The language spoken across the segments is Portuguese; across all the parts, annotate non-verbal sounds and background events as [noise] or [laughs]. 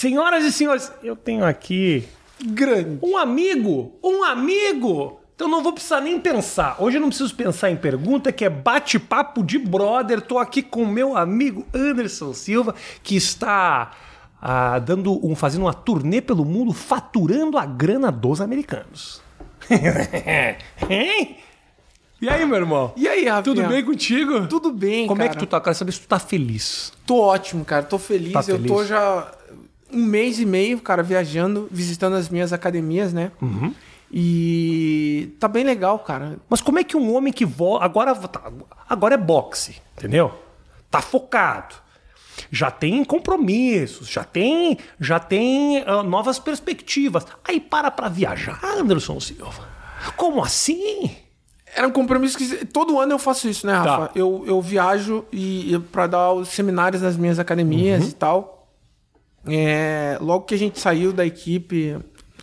Senhoras e senhores, eu tenho aqui Grande. um amigo, um amigo. Então não vou precisar nem pensar. Hoje eu não preciso pensar em pergunta, que é bate-papo de brother. Tô aqui com meu amigo Anderson Silva, que está ah, dando um, fazendo uma turnê pelo mundo, faturando a grana dos americanos. [laughs] hein? E aí, meu irmão? E aí, Rafinha? Tudo bem contigo? Tudo bem, Como cara. é que tu tá? Quero saber se tu tá feliz. Tô ótimo, cara. Tô feliz. Tá eu tô feliz? já um mês e meio, cara, viajando, visitando as minhas academias, né? Uhum. E tá bem legal, cara. Mas como é que um homem que volta. Agora, tá, agora é boxe, entendeu? Tá focado. Já tem compromissos, já tem, já tem ah, novas perspectivas. Aí para pra viajar, Anderson Silva. Como assim? Era um compromisso que todo ano eu faço isso, né, Rafa? Tá. Eu, eu viajo e, e para dar os seminários nas minhas academias e tal. É, logo que a gente saiu da equipe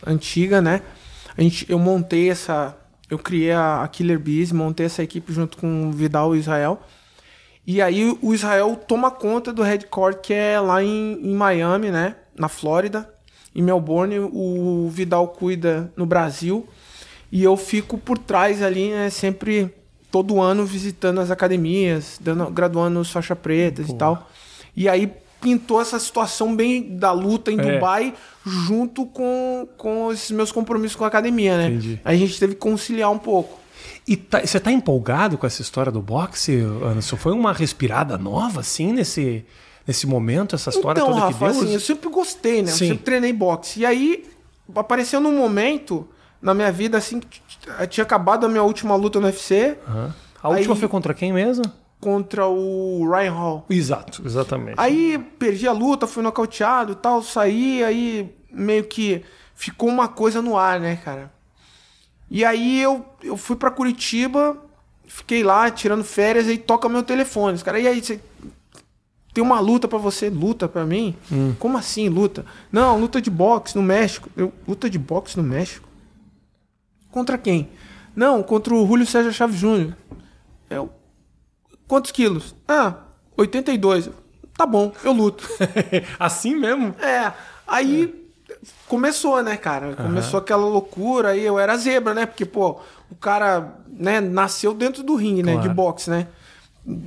antiga, né? A gente, eu montei essa, eu criei a, a Killer Bees, montei essa equipe junto com o Vidal e o Israel. E aí o Israel toma conta do headquarter que é lá em, em Miami, né? Na Flórida. Em Melbourne, o Vidal cuida no Brasil. E eu fico por trás ali, né? Sempre, todo ano, visitando as academias, dando, graduando os faixa pretas e tal. E aí pintou essa situação bem da luta em É. Dubai junto com, com esses meus compromissos com a academia, né? Entendi. Aí a gente teve que conciliar um pouco. E tá- você tá empolgado com essa história do boxe, Anderson? Foi uma respirada nova, assim, nesse, nesse momento, essa história então, toda Rafa, que deu? assim, eu sempre gostei, né? Sim. Eu sempre treinei boxe. E aí apareceu num momento na minha vida, assim, que tinha acabado a minha última luta no UFC Aham. A última Aí- foi contra quem mesmo? Contra o Ryan Hall. Exato, exatamente. Aí perdi a luta, fui nocauteado e tal, saí, aí meio que ficou uma coisa no ar, né, cara? E aí eu, eu fui pra Curitiba, fiquei lá tirando férias, aí toca meu telefone. Os caras, e aí, você tem uma luta pra você? Luta pra mim? Como assim, luta? Não, luta de boxe no México. Eu, luta de boxe no México? Contra quem? Não, contra o Julio César Chaves Júnior. Eu, quantos quilos? Ah, 82. Tá bom, eu luto. [laughs] assim mesmo? É, aí começou, né, cara? Começou aquela loucura, aí eu era zebra, né? Porque, pô, o cara, né, nasceu dentro do ringue, né, Claro. de boxe, né?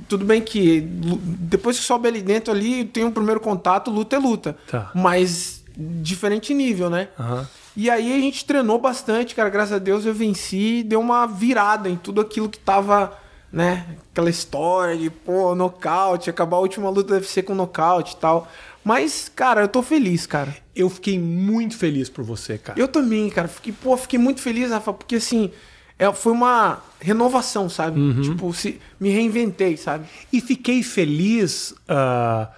Tudo bem que depois que sobe ali dentro ali, tem um primeiro contato, luta é luta. Tá. Mas diferente nível, né? Aham. E aí a gente treinou bastante, cara. Graças a Deus eu venci e deu uma virada em tudo aquilo que tava, né? Aquela história de, pô, nocaute, acabar a última luta do UFC com nocaute e tal. Mas, cara, eu tô feliz, cara. Eu fiquei muito feliz por você, cara. Eu também, cara. Fiquei, pô, fiquei muito feliz, Rafa, porque assim, é, foi uma renovação, sabe? Tipo, se, me reinventei, sabe? E fiquei feliz ah,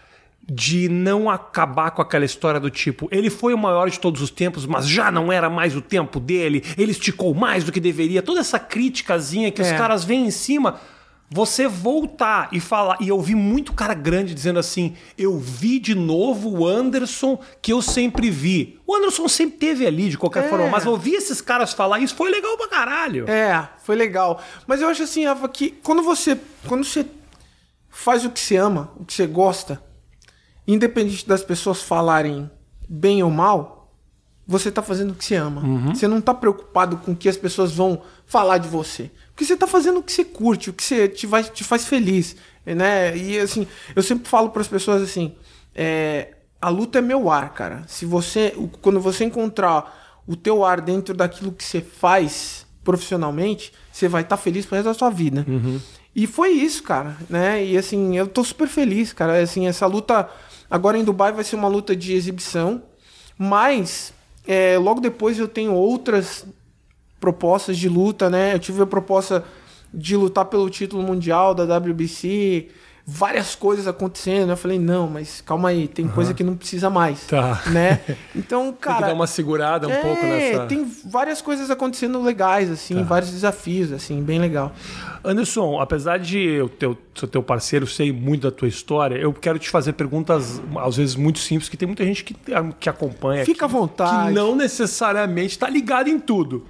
de não acabar com aquela história do tipo, ele foi o maior de todos os tempos, mas já não era mais o tempo dele, ele esticou mais do que deveria. Toda essa criticazinha que os É. caras vêm em cima. Você voltar e falar. E eu vi muito cara grande dizendo assim: eu vi de novo o Anderson que eu sempre vi. O Anderson sempre teve ali, de qualquer É. forma, mas ouvir esses caras falar isso foi legal pra caralho. É, foi legal. Mas eu acho assim, Rafa, que quando você, quando você faz o que você ama, o que você gosta, independente das pessoas falarem bem ou mal, você tá fazendo o que você ama. Você não tá preocupado com o que as pessoas vão falar de você. Porque você tá fazendo o que você curte, o que você te, vai, te faz feliz, né? E assim, eu sempre falo para as pessoas assim, é, a luta é meu ar, cara. Se você, quando você encontrar o teu ar dentro daquilo que você faz profissionalmente, você vai estar feliz pro resto da sua vida. E foi isso, cara, né? E assim, eu tô super feliz, cara. Assim, essa luta agora em Dubai vai ser uma luta de exibição, mas é, logo depois eu tenho outras propostas de luta, né? Eu tive a proposta de lutar pelo título mundial da WBC, várias coisas acontecendo. Eu falei, não, mas calma aí, tem coisa que não precisa mais, Tá. né? Então, [laughs] Tem que cara, dar uma segurada um é, pouco nessa. tem várias coisas acontecendo legais, assim, Tá. vários desafios, assim, bem legal. Anderson, apesar de eu teu, ser teu parceiro, sei muito da tua história, eu quero te fazer perguntas, às vezes, muito simples, que tem muita gente que, que acompanha Fica à aqui, vontade. que não necessariamente está ligado em tudo.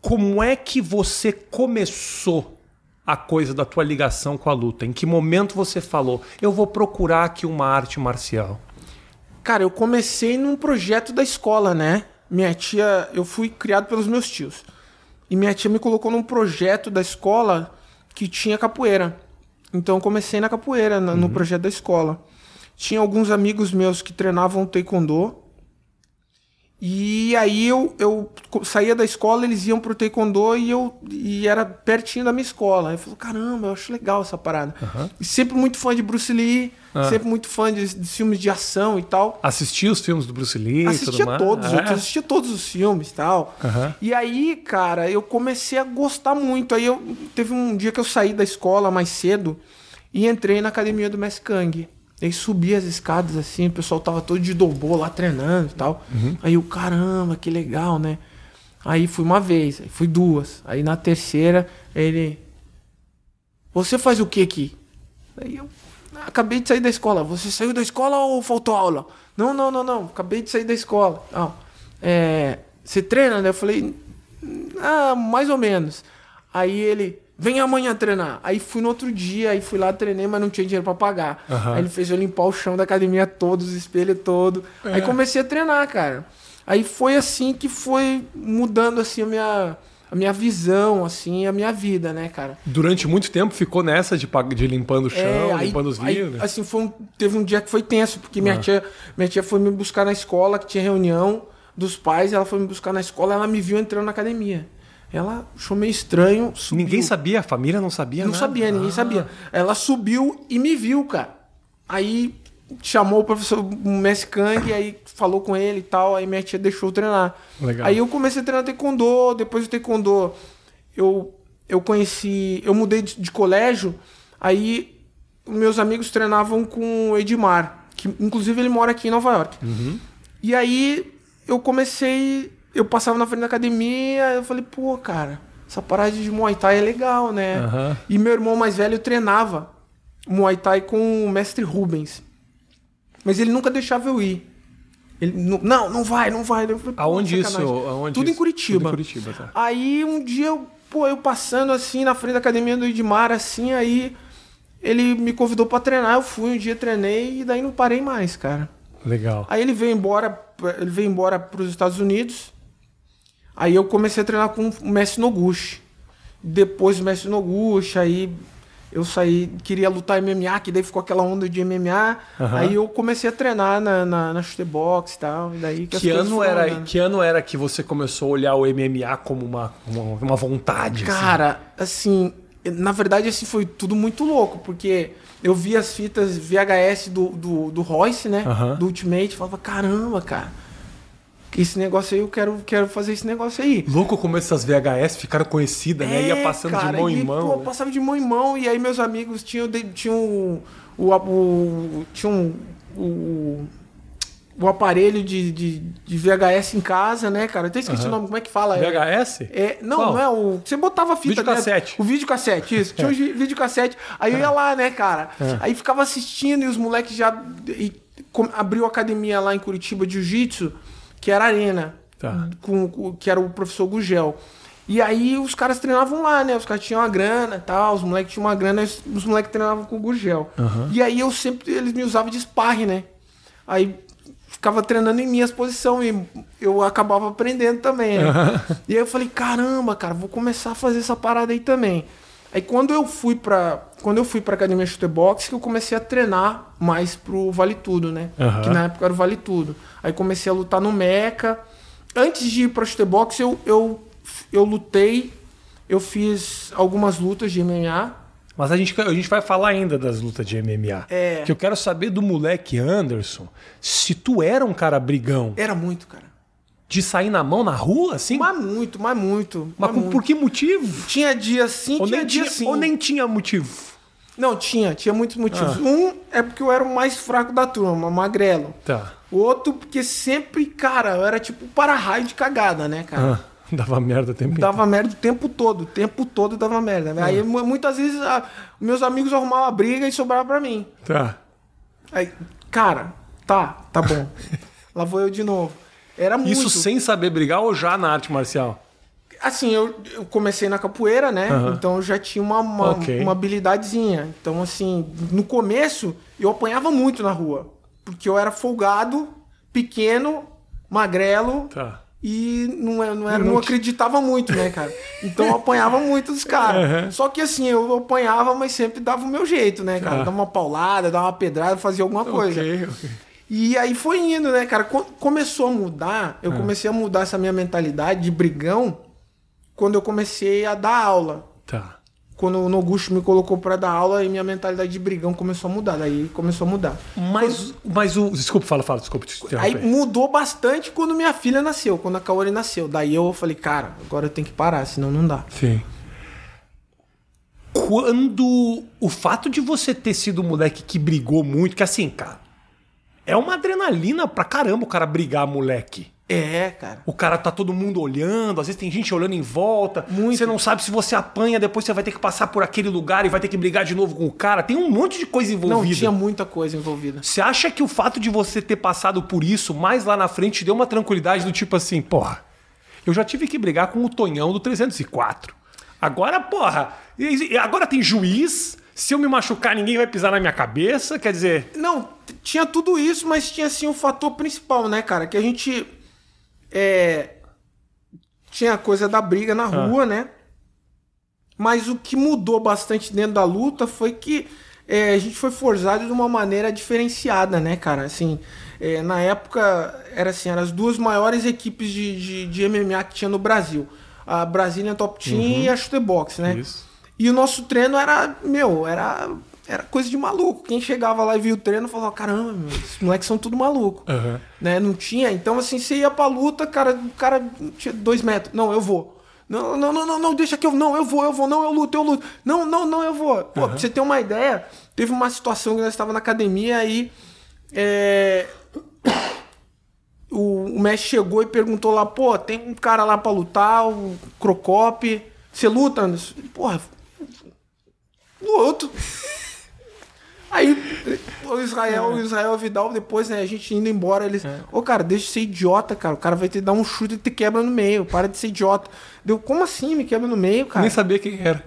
Como é que você começou a coisa da tua ligação com a luta? Em que momento você falou, eu vou procurar aqui uma arte marcial? Cara, eu comecei num projeto da escola, né? Minha tia, eu fui criado pelos meus tios. E minha tia me colocou num projeto da escola que tinha capoeira. Então eu comecei na capoeira, no projeto da escola. Tinha alguns amigos meus que treinavam taekwondo. E aí eu, eu saía da escola, eles iam pro taekwondo e eu e era pertinho da minha escola. Aí eu falei, caramba, eu acho legal essa parada. E sempre muito fã de Bruce Lee, Ah. sempre muito fã de, de filmes de ação e tal. Assistia os filmes do Bruce Lee Assistia todos, É? eu assistia todos os filmes e tal. Aham. E aí, cara, eu comecei a gostar muito. Aí eu teve um dia que eu saí da escola mais cedo e entrei na academia do Messi Kang. Aí subi as escadas assim, o pessoal tava todo de dobô lá treinando e tal. Aí eu, caramba, que legal, né? Aí fui uma vez, aí fui duas. Aí na terceira, ele. Você faz o que aqui? Aí eu acabei de sair da escola. Você saiu da escola ou faltou aula? Não, não, não, não. Acabei de sair da escola. Não. É, você treina, né? Eu falei, ah, mais ou menos. Aí ele, vem amanhã treinar. Aí fui no outro dia, aí fui lá, treinei, mas não tinha dinheiro pra pagar. Aham. Aí ele fez eu limpar o chão da academia todo, os espelhos todo. Aí comecei a treinar, cara. Aí foi assim que foi mudando assim a minha, a minha visão, assim, a minha vida, né, cara? Durante muito tempo ficou nessa de, de limpando o chão, É, aí- limpando os aí, vidros. assim, foi um- teve um dia que foi tenso, porque Ah. minha, tia, minha tia foi me buscar na escola, que tinha reunião dos pais, ela foi me buscar na escola, ela me viu entrando na academia. Ela achou meio estranho. Subiu. Ninguém sabia, a família não sabia Não nada? sabia, ninguém Ah. sabia. Ela subiu e me viu, cara. Aí chamou o professor Messi Kang, aí falou com ele e tal, aí minha tia deixou eu treinar. Legal. Aí eu comecei a treinar taekwondo, depois do taekwondo eu, eu conheci, eu mudei de, de colégio, aí meus amigos treinavam com o Edmar, que inclusive ele mora aqui em Nova York. Uhum. E aí eu comecei, eu passava na frente da academia, eu falei, pô, cara, essa parada de Muay Thai é legal, né? Aham. E meu irmão mais velho treinava Muay Thai com o mestre Rubens. Mas ele nunca deixava eu ir. Ele, não, não, vai, não vai. Falei, Aonde isso? Aonde Tudo em isso? Curitiba. Tudo em Curitiba, tá. Aí um dia, eu, pô, eu passando assim na frente da academia do Edmar, assim, aí ele me convidou pra treinar. Eu fui um dia, treinei e daí não parei mais, cara. Legal. Aí ele veio embora, ele veio embora para os Estados Unidos. Aí eu comecei a treinar com o Messi Noguchi. Depois do Messi Noguchi, aí eu saí, queria lutar MMA, que daí ficou aquela onda de MMA. Aham. Aí eu comecei a treinar na, na, na chute box e tal. E daí que, Que ano, foram era, andando. que ano era que você começou a olhar o MMA como uma, uma, uma vontade? assim? Cara, assim, na verdade, assim, foi tudo muito louco, porque eu vi as fitas VHS do, do, do Royce, né? Aham. Do Ultimate, falava, caramba, cara. Esse negócio aí, eu quero, quero fazer esse negócio aí. Louco como essas VHS ficaram conhecidas, né? Ia É, passando cara, de mão e, em mão. Pô, né? passava de mão em mão, e aí meus amigos tinham, tinham o, o, o- tinham o, o aparelho de, de, de VHS em casa, né, cara? Eu até esqueci Aham. o nome, como é que fala? É- VHS? É, não, Qual? não é o. Você botava a fita Videocassete. dentro. O videocassete, isso. Tinha um [laughs] vi- videocassete. Aí eu ia lá, né, cara? Aí ficava assistindo e os moleques já. E com- abriu academia lá em Curitiba de Jiu-Jitsu, que era Arena. Tá. Com, com- que era o professor Gugel. E aí os caras treinavam lá, né? Os caras tinham uma grana e tal, os moleques tinham uma grana, os moleques treinavam com o Gugel. E aí eu sempre, eles me usavam de sparring, né? Aí ficava treinando em minhas posições e eu acabava aprendendo também, né? E aí eu falei, caramba, cara, vou começar a fazer essa parada aí também. Aí quando eu fui pra. Quando eu fui pra academia Shooter Box, que eu comecei a treinar mais pro Vale Tudo, né? Aham. Que na época era o Vale Tudo. Aí comecei a lutar no Meca. Antes de ir pra Shooter Box, eu, eu, eu lutei. Eu fiz algumas lutas de MMA. Mas a gente, a gente vai falar ainda das lutas de MMA. É. Que eu quero saber do moleque Anderson se tu era um cara brigão Era muito, cara. De sair na mão na rua, assim? Mas muito, mas muito. Mas mas com- muito. por que motivo? Tinha dia sim, Ou tinha dia tinha, sim. ou nem tinha motivo? Não, tinha, tinha muitos motivos. Ah. Um é porque eu era o mais fraco da turma, magrelo. Tá. O outro, porque sempre, cara, eu era tipo para-raio de cagada, né, cara? Ah, [laughs] dava merda o tempo Dava merda o tempo todo, o tempo todo dava merda. Ah. Aí mu- muitas vezes a- meus amigos arrumavam a briga e sobrava pra mim. Tá. Aí, cara, tá, tá bom. [laughs] Lá vou eu de novo. Era muito. Isso sem saber brigar ou já na arte marcial? Assim, eu, eu comecei na capoeira, né? Aham. Então eu já tinha uma, uma, Ok. uma habilidadezinha. Então, assim, no começo eu apanhava muito na rua. Porque eu era folgado pequeno, magrelo. Tá. E não, é- não, era, Não acreditava muito, né, cara? Então eu apanhava muito dos caras. Uhum. Só que assim, eu apanhava, mas sempre dava o meu jeito, né, cara? Tá. Dava uma paulada, dava uma pedrada, fazia alguma coisa. Ok, ok. E aí foi indo, né, cara? Co- Começou a mudar, eu comecei a mudar essa minha mentalidade de brigão quando eu comecei a dar aula. Tá. Quando o Noguchi me colocou pra dar aula e minha mentalidade de brigão começou a mudar. Daí começou a mudar. Mas, mas o. Desculpa, fala, fala, desculpa te Aí mudou bastante quando minha filha nasceu, quando a Kaori nasceu. Daí eu falei, cara, agora eu tenho que parar, senão não dá. Sim. Quando o fato de você ter sido um moleque que brigou muito, que assim, cara, é uma adrenalina pra caramba o cara brigar, moleque. É, cara. O cara tá todo mundo olhando, às vezes tem gente olhando em volta. Muito. Você não sabe se você apanha, depois você vai ter que passar por aquele lugar e vai ter que brigar de novo com o cara. Tem um monte de coisa Não, envolvida. tinha muita coisa envolvida. Você acha que o fato de você ter passado por isso mais lá na frente te deu uma tranquilidade do tipo assim, porra, eu já tive que brigar com o Tonhão do 304. Agora, porra, agora tem juiz. Se eu me machucar, ninguém vai pisar na minha cabeça. Quer dizer, Não, tinha tudo isso, mas tinha assim o fator principal, né, cara? Que a gente. É. Tinha a coisa da briga na rua, né? Mas o que mudou bastante dentro da luta foi que é, a gente foi forçado de uma maneira diferenciada, né, cara? Assim, é, na época, era assim, eram as duas maiores equipes de, de, de MMA que tinha no Brasil. A Brazilian Top Team e a Shootbox, né? Isso. E o nosso treino era, meu, era, era coisa de maluco. Quem chegava lá e via o treino falava, caramba, meu, esses moleques são tudo maluco. Aham. Né? Não tinha. Então, assim, você ia pra luta, cara, o cara tinha dois metros. Não, eu vou. Não, não, não, não, não, deixa que eu. Não, eu vou, eu vou, não, eu luto, eu luto. Não, não, não, eu vou. Pô, pra você ter uma ideia, teve uma situação que nós estávamos na academia aí. É, [coughs] o, o mestre chegou e perguntou lá, pô, tem um cara lá pra lutar, o Crocop. Você luta, Anderson? Porra, luto. Aí o Israel, o Israel Vidal, depois, né, a gente indo embora, eles. Ô, cara, deixa de ser idiota, cara. O cara vai te dar um chute e te quebra no meio. Para de ser idiota. Deu, como assim me quebra no meio, cara? Nem sabia quem era.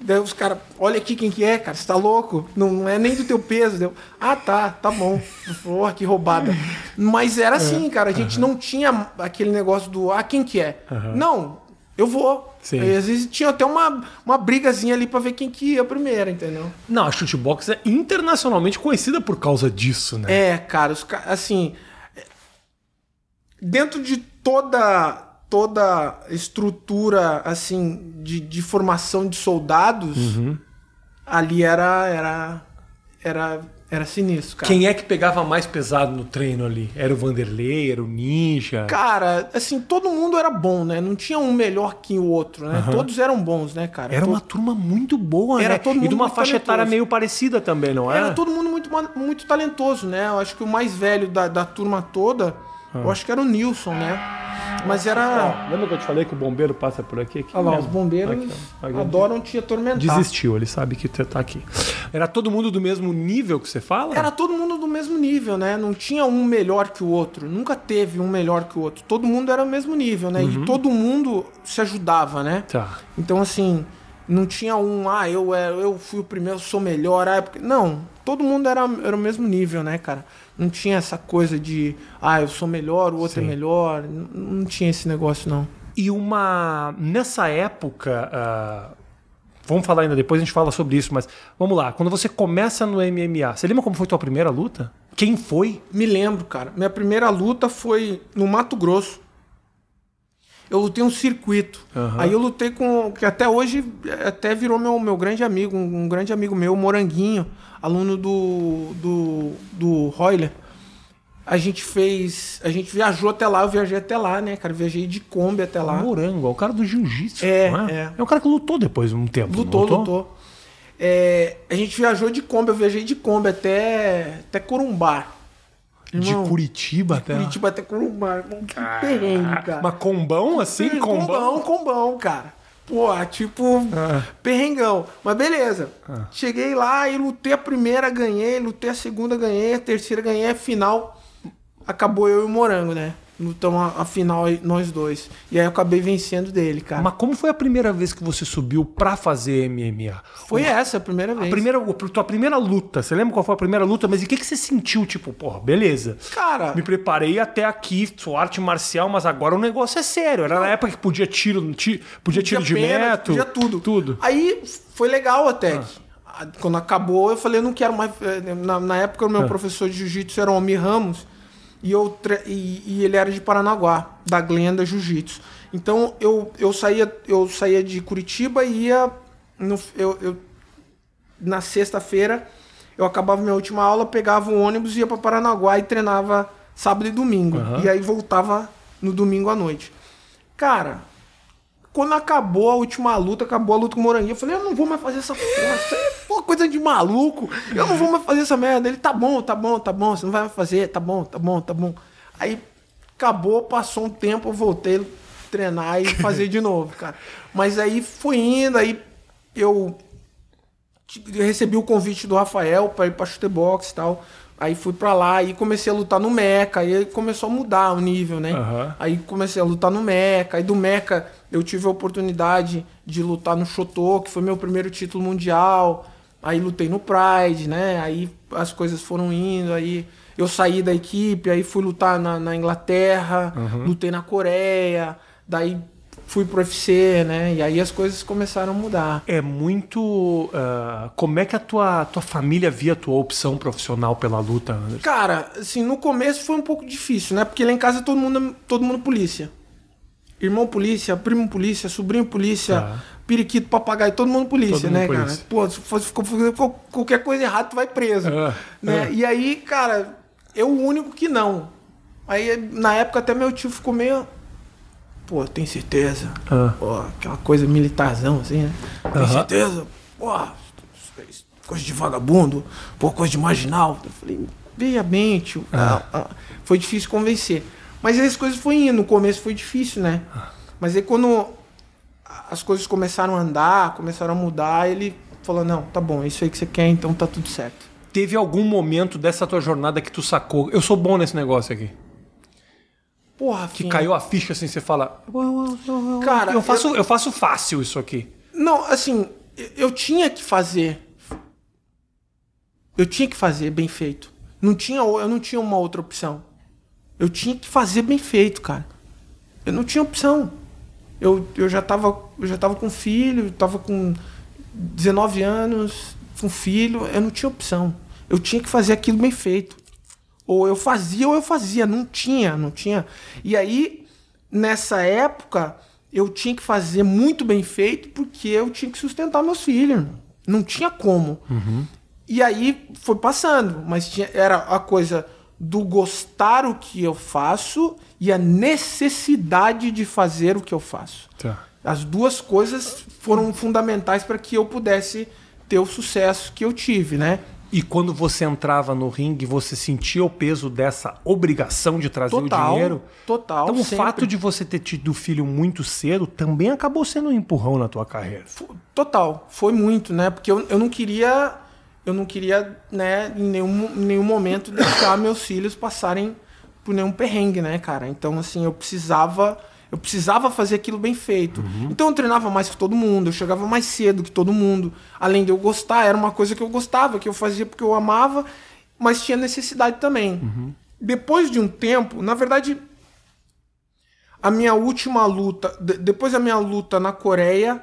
Daí os caras, olha aqui quem que é, cara, você tá louco? Não, não é nem do teu peso. Deu, ah, tá, tá bom. Porra, que roubada. Mas era assim, cara, a gente não tinha aquele negócio do, ah, quem que é? Não, eu vou. Sim. Aí, às vezes tinha até uma, uma brigazinha ali pra ver quem que ia primeiro, entendeu? Não, a shootbox é internacionalmente conhecida por causa disso, né? É, cara, os, assim, dentro de toda toda estrutura assim de, de formação de soldados, ali era era era era sinistro, cara. Quem é que pegava mais pesado no treino ali? Era o Vanderlei, era o Ninja? Cara, assim, todo mundo era bom, né? Não tinha um melhor que o outro, né? Todos eram bons, né, cara? Era To- uma turma muito boa, Era né? todo e mundo de uma faixa etária talentoso. meio parecida também, não era? Era todo mundo muito, muito talentoso, né? Eu acho que o mais velho da, da turma toda, eu acho que era o Nilson, né? Mas era. Ó, lembra que eu te falei que o bombeiro passa por aqui? aqui Olha lá, mesmo. os bombeiros Aqui, adoram te atormentar. Desistiu, ele sabe que você tá aqui. Era todo mundo do mesmo nível que você fala? Era todo mundo do mesmo nível, né? Não tinha um melhor que o outro. Nunca teve um melhor que o outro. Todo mundo era o mesmo nível, né? E todo mundo se ajudava, né? Tá. Então, assim, não tinha um, ah, eu, era- eu fui o primeiro, sou melhor. Ah, é porque... Não, todo mundo era, era o mesmo nível, né, cara? Não tinha essa coisa de, ah, eu sou melhor, o outro Sim. é melhor. Não, não tinha esse negócio, não. E uma. Nessa época. ah, Vamos falar ainda depois, a gente fala sobre isso, mas vamos lá. Quando você começa no MMA, você lembra como foi tua primeira luta? Quem foi? Me lembro, cara. Minha primeira luta foi no Mato Grosso. Eu lutei um circuito. Aham. Aí eu lutei com. que até hoje até virou meu, meu grande amigo, um, um grande amigo meu, Moranguinho, aluno do. do. do Royler. A gente fez. A gente viajou até lá, eu viajei até lá, né, cara? Viajei de Kombi até lá. Morango, é o cara do jiu-jitsu. É, não é. É o cara que lutou depois de um tempo. não Lutou, lutou. É, a gente viajou de Kombi, eu viajei de Kombi até, até Corumbá. De Irmão, Curitiba até. Curitiba até Corumbá. irmão, Que perrengue, cara. Mas combão assim? Sim, Combão? combão, combão, cara. Pô, tipo, Ah. perrengão. Mas beleza. Cheguei lá e lutei a primeira, ganhei, lutei a segunda, ganhei, a terceira, ganhei, final. Acabou eu e o Morango, né? Lutamos a, a final aí, nós dois. E aí eu acabei vencendo dele, cara. Mas como foi a primeira vez que você subiu pra fazer MMA? Foi essa a primeira vez. A primeira, a tua primeira luta, você lembra qual foi a primeira luta? Mas e o que, que você sentiu? Tipo, porra, beleza. Cara, Me preparei até aqui, sou arte marcial, mas agora o negócio é sério. Era na época que podia tiro, ti- podia tiro de pena, metro. Podia tudo. Tudo. Aí foi legal até. Ah. Quando acabou, eu falei, eu não quero mais. eh, Na, na época, o Ah. meu professor de jiu-jitsu era o Almir Ramos. E, eu, tre- e, e ele era de Paranaguá, da Glenda Jiu-Jitsu. Então eu, eu, saía, eu saía de Curitiba e ia. No, eu, eu- na sexta-feira, eu acabava minha última aula, pegava um ônibus, ia para Paranaguá e treinava sábado e domingo. Aham. E aí voltava no domingo à noite. Cara, quando acabou a última luta, acabou a luta com o Moranguinho, eu falei, eu não vou mais fazer essa porra, isso é coisa de maluco, eu não vou mais fazer essa merda. Ele, tá bom, tá bom, tá bom, você não vai mais fazer, tá bom, tá bom, tá bom. Aí acabou, passou um tempo, eu voltei a treinar e fazer de novo, cara. Mas aí foi indo, aí eu recebi o convite do Rafael para ir para chutebox e tal. Aí fui pra lá e comecei a lutar no Meca. Aí começou a mudar o nível, né? Aham. Aí comecei a lutar no Meca. Aí do Meca eu tive a oportunidade de lutar no Chotô, que foi meu primeiro título mundial. Aí lutei no Pride, né? Aí as coisas foram indo. Aí eu saí da equipe, aí fui lutar na, na Inglaterra, lutei na Coreia. Daí fui pro UFC, né? E aí as coisas começaram a mudar. É muito. ah, como é que a tua, tua família via a tua opção profissional pela luta, Anderson? Cara, assim, no começo foi um pouco difícil, né? Porque lá em casa todo mundo, todo mundo polícia. Irmão polícia, primo polícia, sobrinho polícia, Tá. periquito, papagaio, todo mundo polícia, Todo mundo né, polícia. cara? Pô, se fosse qualquer coisa errada, tu vai preso. Ah, né? ah. E aí, cara, eu o único que não. Aí, na época, até meu tio ficou meio. Pô, tem certeza? Ah. Pô, aquela coisa militarzão, assim, né? Tem Aham. certeza? Pô, coisa de vagabundo, pô, coisa de marginal. Eu falei, veja bem, tio. Ah, ah. Foi difícil convencer. Mas as coisas foram indo. No começo foi difícil, né? Mas aí quando as coisas começaram a andar, começaram a mudar, ele falou, não, tá bom, é isso aí que você quer, então tá tudo certo. Teve algum momento dessa tua jornada que tu sacou? Eu sou bom nesse negócio aqui. Porra, Que caiu a ficha assim, você fala. Cara, eu faço, eu... faço fácil isso aqui. Não, assim, eu- eu tinha que fazer. Eu tinha que fazer bem feito. Não tinha, eu não tinha uma outra opção. Eu tinha que fazer bem feito, cara. Eu não tinha opção. Eu, eu já tava, eu já tava com filho, tava com 19 anos, com filho, eu não tinha opção. Eu tinha que fazer aquilo bem feito. Ou eu fazia ou eu fazia, não tinha, não tinha. E aí, nessa época, eu tinha que fazer muito bem feito porque eu tinha que sustentar meus filhos. Não tinha como. E aí foi passando, mas tinha, era a coisa do gostar o que eu faço e a necessidade de fazer o que eu faço. Tá. As duas coisas foram fundamentais para que eu pudesse ter o sucesso que eu tive, né? E quando você entrava no ringue, você sentia o peso dessa obrigação de trazer Total, o dinheiro? total, Então o sempre. fato de você ter tido filho muito cedo também acabou sendo um empurrão na tua carreira. Total, foi muito, né? Porque eu, eu não queria, eu não queria, né, em nenhum, em nenhum momento deixar meus filhos passarem por nenhum perrengue, né, cara? Então, assim, eu precisava, eu precisava fazer aquilo bem feito. Então eu treinava mais que todo mundo, eu chegava mais cedo que todo mundo. Além de eu gostar, era uma coisa que eu gostava, que eu fazia porque eu amava, mas tinha necessidade também. Depois de um tempo, na verdade, a minha última luta, de- depois da minha luta na Coreia,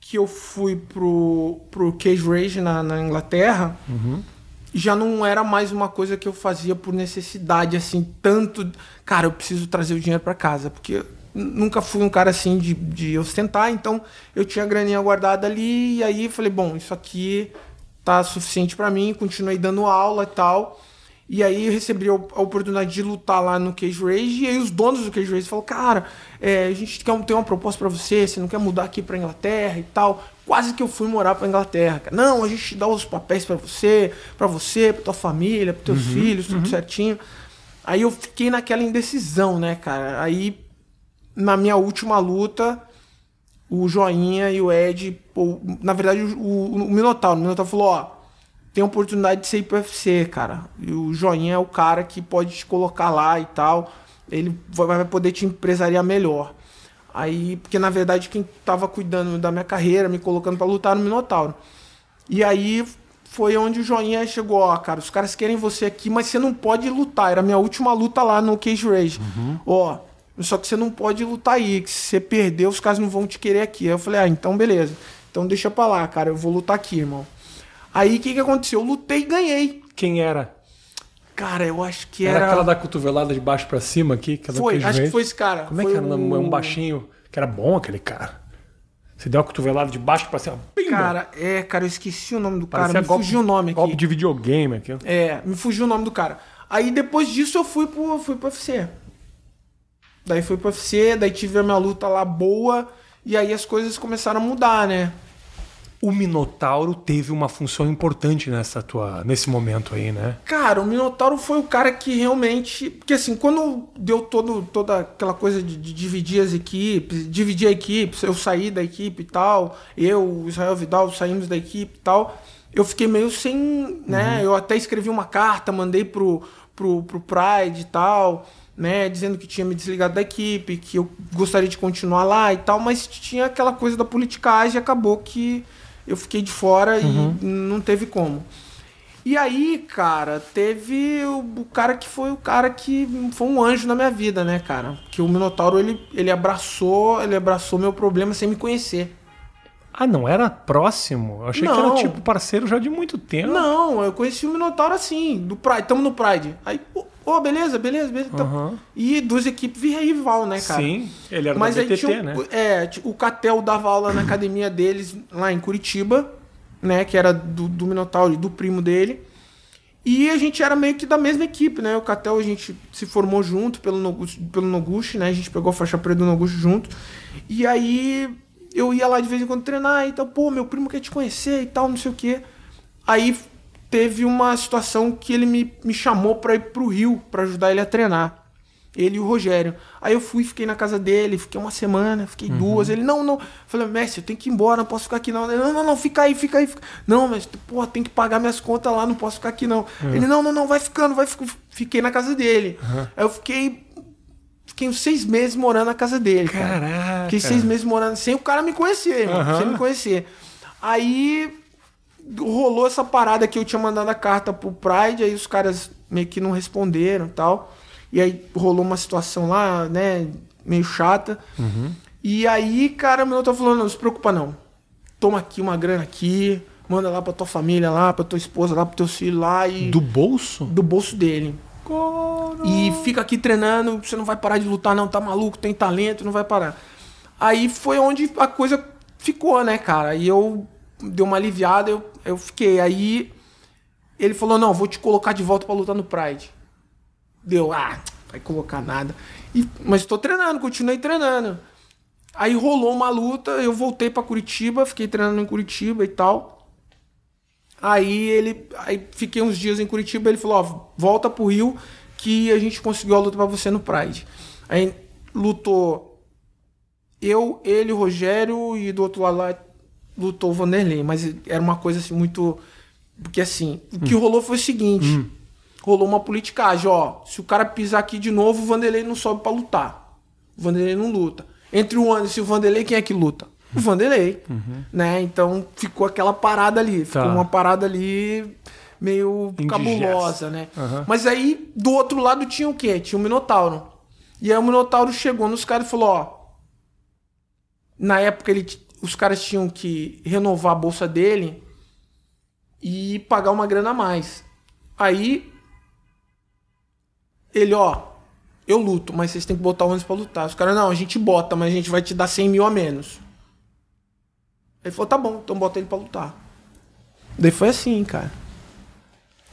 que eu fui pro, pro Cage Rage na, na Inglaterra, já não era mais uma coisa que eu fazia por necessidade, assim, tanto. Cara, eu preciso trazer o dinheiro para casa, porque nunca fui um cara assim de, de ostentar, então eu tinha a graninha guardada ali, e aí falei, bom, isso aqui tá suficiente para mim, continuei dando aula e tal. E aí eu recebi a oportunidade de lutar lá no Cage Rage, e aí os donos do Cage Rage falaram, cara, é, a gente quer ter uma proposta para você, você não quer mudar aqui pra Inglaterra e tal. Quase que eu fui morar pra Inglaterra. cara. Não, a gente dá os papéis para você, para você, pra tua família, pros teus filhos, tudo certinho. Aí eu fiquei naquela indecisão, né, cara? Aí, na minha última luta, o Joinha e o Ed, pô, na verdade, o, o, o Minotauro, o Minotauro falou, ó, tem a oportunidade de ser ir pro UFC, cara. E o Joinha é o cara que pode te colocar lá e tal. ele vai poder te empresariar melhor. Aí, porque na verdade quem tava cuidando da minha carreira, me colocando para lutar no Minotauro. E aí foi onde o joinha chegou, ó, cara, os caras querem você aqui, mas você não pode lutar. Era a minha última luta lá no Cage Rage. Uhum. Ó, só que você não pode lutar aí, que se você perder, os caras não vão te querer aqui. Aí eu falei, ah, então beleza. Então deixa pra lá, cara, eu vou lutar aqui, irmão. Aí o que que aconteceu? Eu lutei e ganhei. Quem era? Cara, eu acho que Era, era. aquela da cotovelada de baixo pra cima aqui? Foi, acho que foi esse cara. Como é Foi que era? É um o- baixinho que era bom aquele cara. Você deu uma cotovelada de baixo pra cima. Pimba! Cara, é, cara, eu esqueci o nome do cara. Parecia Me golpe- fugiu o nome aqui. Golpe de videogame aqui. É, me fugiu o nome do cara. Aí depois disso eu fui pro, fui pro UFC. Daí fui pro UFC, daí tive a minha luta lá boa, e aí as coisas começaram a mudar, né? O Minotauro teve uma função importante nessa tua, nesse momento aí, né? Cara, o Minotauro foi o cara que realmente. Porque assim, quando deu todo, toda aquela coisa de, de dividir as equipes, dividir a equipe, eu saí da equipe e tal, eu, o Israel Vidal, saímos da equipe e tal, eu fiquei meio sem. né? Eu até escrevi uma carta, mandei pro, pro, pro Pride e tal. Né, dizendo que tinha me desligado da equipe, que eu gostaria de continuar lá e tal, mas tinha aquela coisa da politicagem e acabou que eu fiquei de fora e não teve como. E aí, cara, teve o, o cara que foi o cara que foi um anjo na minha vida, né, cara? Que o Minotauro, ele, ele abraçou, ele abraçou meu problema sem me conhecer. Ah, não era próximo? Eu achei que Não. era tipo parceiro já de muito tempo. Não, eu conheci o Minotauro assim, do Pride, tamo no Pride. Aí, ô, ô, beleza, beleza, beleza. então. Aham. E duas equipes via rival, né, cara? Sim, ele era Mas da BTT, tinha, um- né? É, o Catel dava aula na academia deles lá em Curitiba, né? Que era do, do Minotauro e do primo dele. E a gente era meio que da mesma equipe, né? O Catel a gente se formou junto pelo Noguchi, pelo Noguchi né? A gente pegou a faixa preta do Noguchi junto. E aí eu ia lá de vez em quando treinar e tal, pô, meu primo quer te conhecer e tal, não sei o quê. Aí teve uma situação que ele me, me chamou pra ir pro Rio pra ajudar ele a treinar. Ele e o Rogério. Aí eu fui, fiquei na casa dele, fiquei uma semana, fiquei duas. Ele, não, não. Falei, mestre, eu tenho que ir embora, não posso ficar aqui não. Ele, não, não, não, fica aí, fica aí. Fica... Não, mas, pô, tem que pagar minhas contas lá, não posso ficar aqui não. Ele, não, não, não, vai ficando, vai ficando. Fiquei na casa dele. Aí eu fiquei. Fiquei uns seis meses morando na casa dele, cara. Caraca. Fiquei seis meses morando sem o cara me conhecer, Aham. sem me conhecer. Aí rolou essa parada que eu tinha mandado a carta pro Pride, aí os caras meio que não responderam e tal. E aí rolou uma situação lá, né, meio chata. E aí, cara, meu tá falando, não se preocupa não. Toma aqui uma grana aqui, manda lá pra tua família lá, pra tua esposa lá, pro teu filho lá e Do bolso? do bolso dele. E fica aqui treinando, você não vai parar de lutar, não, tá maluco, tem talento, não vai parar. Aí foi onde a coisa ficou, né, cara? E eu dei uma aliviada, eu, eu fiquei. Aí ele falou: não, vou te colocar de volta pra lutar no Pride. Deu, ah, vai colocar nada. E, mas tô treinando, continuei treinando. Aí rolou uma luta, eu voltei pra Curitiba, fiquei treinando em Curitiba e tal. Aí ele. Aí fiquei uns dias em Curitiba, ele falou, ó, volta pro Rio que a gente conseguiu a luta pra você no Pride. Aí lutou eu, ele, o Rogério e do outro lado lá lutou o Vanderlei, mas era uma coisa assim muito. Porque assim, o que rolou foi o seguinte: rolou uma politicagem, ó. Se o cara pisar aqui de novo, o Vanderlei não sobe pra lutar. O Vanderlei não luta. Entre o Anderson e o Vanderlei, quem é que luta? O Vanderlei. Né? Então ficou aquela parada ali. Ficou Tá. uma parada ali meio Indigesta. cabulosa, né? Aham. Mas aí, do outro lado, tinha o quê? Tinha o Minotauro. E aí o Minotauro chegou nos caras e falou, ó. Na época, ele, os caras tinham que renovar a bolsa dele e pagar uma grana a mais. Aí, ele, ó, eu luto, mas vocês têm que botar o ônibus pra lutar. Os caras, não, a gente bota, mas a gente vai te dar 100 mil a menos. Ele falou, tá bom, então bota ele pra lutar. Daí foi assim, cara.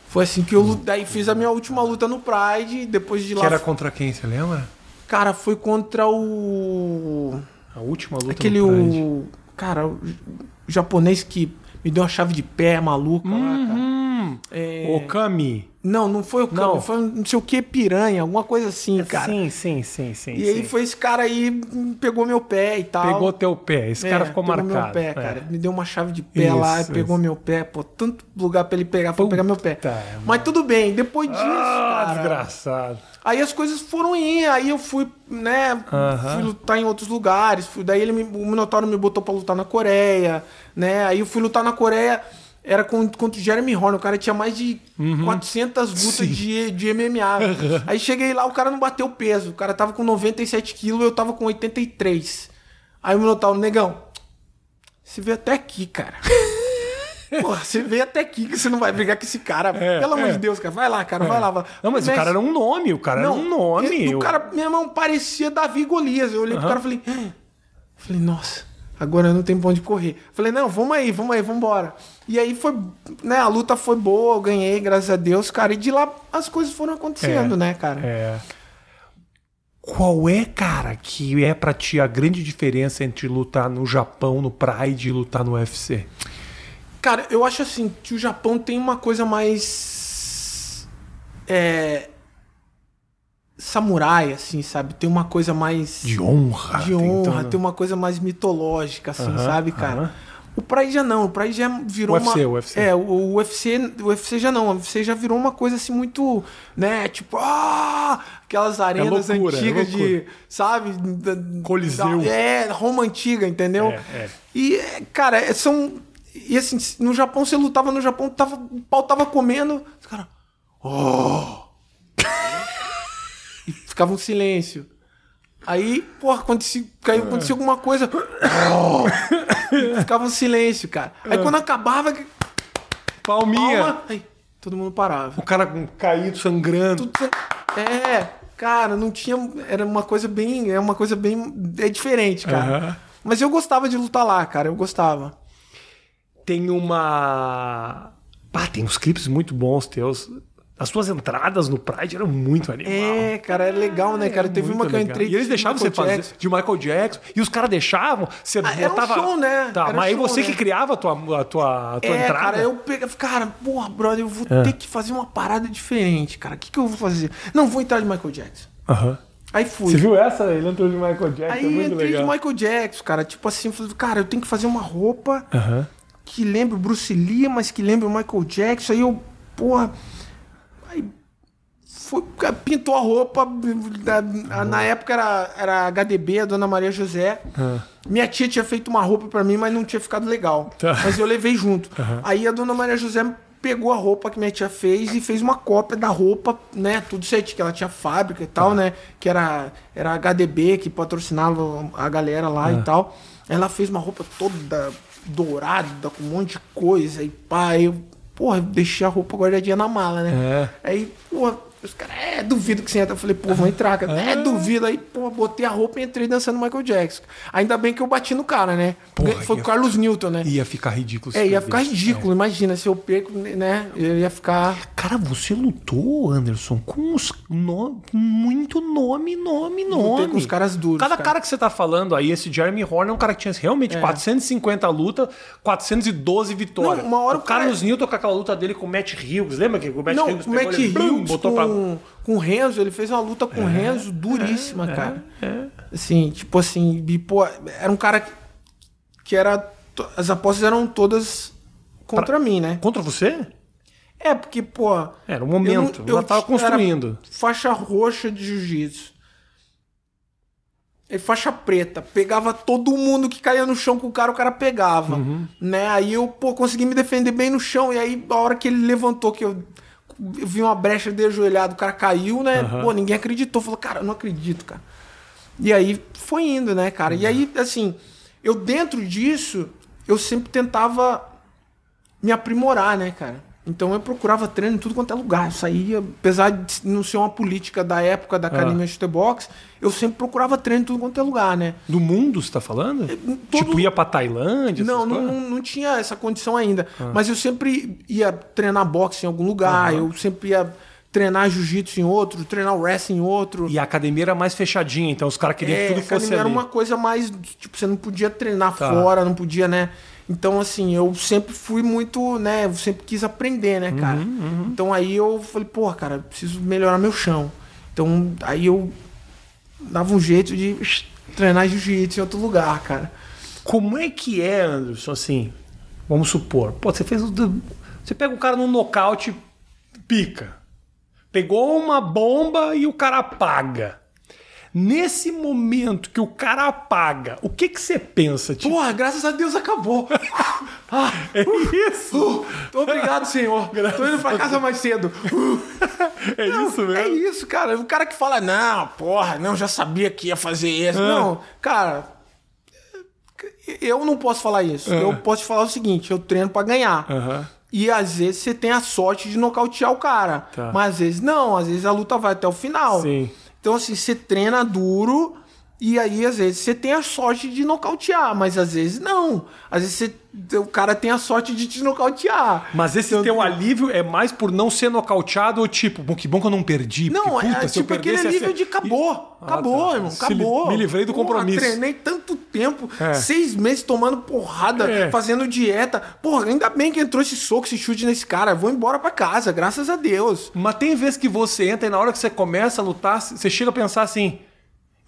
Foi assim que eu lu- daí fiz a minha última luta no Pride, depois de Que lá. era contra quem, você lembra? Cara, foi contra o. A última luta Aquele no Pride. o. Cara, o, japonês que me deu uma chave de pé maluca lá, cara. Hum, É, Okami. Não, não foi o Não. foi um não sei o que, piranha, alguma coisa assim, cara. Sim, sim, sim, sim. E aí sim. foi esse cara aí, hum, pegou meu pé e tal. Pegou teu pé. Esse É, cara ficou pegou marcado. meu pé, É. cara. Me deu uma chave de pé lá, Isso, pegou isso. meu pé. Pô, tanto lugar pra ele pegar, foi Puta, pegar meu pé. mano. Mas tudo bem, depois disso, Ah, cara, desgraçado. Aí as coisas foram indo, aí eu fui, né, Aham. fui lutar em outros lugares, fui, daí ele me, o Minotauro me botou pra lutar na Coreia, né, aí eu fui lutar na Coreia, era contra o Jeremy Horner, o cara tinha mais de 400 lutas Uhum. Sim. de, de MMA. Aí cheguei lá, o cara não bateu peso, o cara tava com 97 quilos, eu tava com 83. Aí o Minotauro, negão, você veio até aqui, cara. [laughs] Porra, você veio até aqui que você não vai brigar com esse cara. É, Pelo amor é. de Deus, cara. Vai lá, cara. Vai lá. Vai. Não, mas o cara era um nome. O cara era um nome. ele- Eu- O cara, meu irmão, parecia Davi Golias. Eu olhei pro cara e falei. "Ah." Falei, nossa, agora não tem pra onde correr. Falei, não, vamos aí, vamos aí, vamos embora. E aí foi, né, a luta foi boa, eu ganhei, graças a Deus, cara. E de lá as coisas foram acontecendo, É, né, cara? É. Qual é, cara, que é pra ti a grande diferença entre lutar no Japão, no Pride e lutar no UFC? Cara, eu acho assim que o Japão tem uma coisa mais. É. Samurai, assim, sabe? Tem uma coisa mais. De honra. de honra, tentando- tem uma coisa mais mitológica, assim, Aham, sabe, cara? aham. O Pride já não, o Pride já virou UFC, uma... UFC. É, o, o UFC, o UFC já não, o UFC já virou uma coisa assim muito, né, tipo, ah, aquelas arenas loucura, é antigas de, loucura. sabe? Coliseu. da- é, Roma antiga, entendeu? É, é. E, é, cara, é, são... E assim, no Japão, você lutava no Japão, tava, o pau tava comendo, os caras... Oh! Ficava um silêncio. Aí, porra, acontecia, caiu, acontecia alguma coisa. [coughs] ficava um silêncio, cara. Aí quando acabava, Palminha. palma, aí todo mundo parava. O cara caído, sangrando. Tudo É, cara, não tinha. Era uma coisa bem. É uma coisa bem. É diferente, cara. Aham. Mas eu gostava de lutar lá, cara. Eu gostava. Tem uma. Pá, tem uns clipes muito bons teus. As tuas entradas no Pride eram muito animal. É, cara, é legal, né, cara? Teve Muito uma que eu legal. entrei. E eles de deixavam você Michael fazer Jackson. de Michael Jackson. E os caras deixavam. Você Ah, era um botava. show, né? Tá, Era mas aí você né? que criava a tua, a tua, a tua É, entrada. cara, eu pegava. Cara, porra, brother, eu vou É. ter que fazer uma parada diferente, cara. O que, que eu vou fazer? Não, vou entrar de Michael Jackson. Aham. Aí fui. Você viu essa? Ele entrou de Michael Jackson. Aí é muito entrei legal. de Michael Jackson, cara. Tipo assim, eu falei, cara, eu tenho que fazer uma roupa Aham. que lembre o Bruce Lee, mas que lembre o Michael Jackson. Aí eu, porra. Pintou a roupa. da- na época era, era HDB, a Dona Maria José. Minha tia tinha feito uma roupa pra mim, mas não tinha ficado legal. Tá. Mas eu levei junto. Aí a Dona Maria José pegou a roupa que minha tia fez e fez uma cópia da roupa, né? Tudo certo, que ela tinha fábrica e tal, né? Que era, era HDB, que patrocinava a galera lá e tal. Ela fez uma roupa toda dourada, com um monte de coisa. E pá, eu, porra, deixei a roupa guardadinha na mala, né? Aí, porra, os caras, é, duvido que você entra. Eu falei, pô, vou entrar, cara. É, duvido. Aí, pô, botei a roupa e entrei dançando Michael Jackson. Ainda bem que eu bati no cara, né? Porque Porra, foi o Carlos Newton, né? Ia ficar ridículo. É, ia ficar ridículo. Imagina, se eu perco, né? Eu ia ficar. Cara, você lutou, Anderson, com os no... muito nome, nome, nome. Lutei com os caras duros, Cada cara. cara. que você tá falando aí, esse Jeremy Horner é um cara que tinha realmente 450 lutas, 412 vitórias. Não, uma hora o o cara- Carlos Newton com aquela luta dele com o Matt Hughes. Lembra que o Matt Não, Hughes o Matt ele, blum, Hughes botou pra... com, com o Renzo, ele fez uma luta com o Renzo duríssima, cara. Assim, tipo assim, e, pô, era um cara que, que era. As apostas eram todas contra mim, né? Contra você? É, porque, pô. Era o momento, já tava era construindo. faixa roxa de jiu-jitsu. E faixa preta. Pegava todo mundo que caía no chão com o cara, o cara pegava. Uhum. Né? Aí eu, pô, consegui me defender bem no chão. E aí, a hora que ele levantou, que eu, eu vi uma brecha de ajoelhado, o cara caiu, né? Pô, ninguém acreditou. Falou, cara, eu não acredito, cara. E aí foi indo, né, cara? E aí, assim, eu dentro disso, eu sempre tentava me aprimorar, né, cara? Então eu procurava treino em tudo quanto é lugar. Eu saía, apesar de não ser uma política da época da Academia Chute Box, eu sempre procurava treino em tudo quanto é lugar, né? Do mundo, você tá falando? todo- Tipo, ia pra Tailândia? Não, não, não, não tinha essa condição ainda. Mas eu sempre ia treinar boxe em algum lugar, eu sempre ia treinar jiu-jitsu em outro, treinar wrestling em outro. E a academia era mais fechadinha, então os caras queriam que É, tudo academia fosse era ali. uma coisa mais. Tipo, você não podia treinar Tá. fora, não podia, né? Então, assim, eu sempre fui muito, né? Eu sempre quis aprender, né, cara? Então aí eu falei, pô, cara, preciso melhorar meu chão. Então aí eu dava um jeito de treinar jiu-jitsu em outro lugar, cara. Como é que é, Anderson, assim? Vamos supor, pô, você fez o. Você pega o cara num nocaute, pica. Pegou uma bomba e o cara apaga. Nesse momento que o cara apaga, o que que você pensa? Tipo, Porra, graças a Deus acabou. [laughs] ah, é isso? uh, obrigado, senhor. tô indo pra casa mais cedo. Uh. [laughs] É isso mesmo? É isso, cara. O cara que fala, não, porra, não, já sabia que ia fazer isso. Ah. Não, cara, eu não posso falar isso. Ah. Eu posso te falar o seguinte, eu treino pra ganhar. E às vezes você tem a sorte de nocautear o cara. Tá. Mas às vezes não, às vezes a luta vai até o final. Sim. Então, assim, você treina duro e aí, às vezes, você tem a sorte de nocautear, mas às vezes não. Às vezes você, o cara tem a sorte de te nocautear. Mas esse Então, teu alívio é mais por não ser nocauteado ou tipo, bom, que bom que eu não perdi. Não, porque, puta, é tipo aquele ser- de acabou. Ah, acabou, tá. irmão. Li- Acabou. me livrei do Porra, compromisso. treinei tanto tempo, É. seis meses tomando porrada, É. fazendo dieta. Porra, ainda bem que entrou esse soco, esse chute nesse cara. Vou embora pra casa, graças a Deus. Mas tem vezes que você entra e na hora que você começa a lutar, você chega a pensar assim: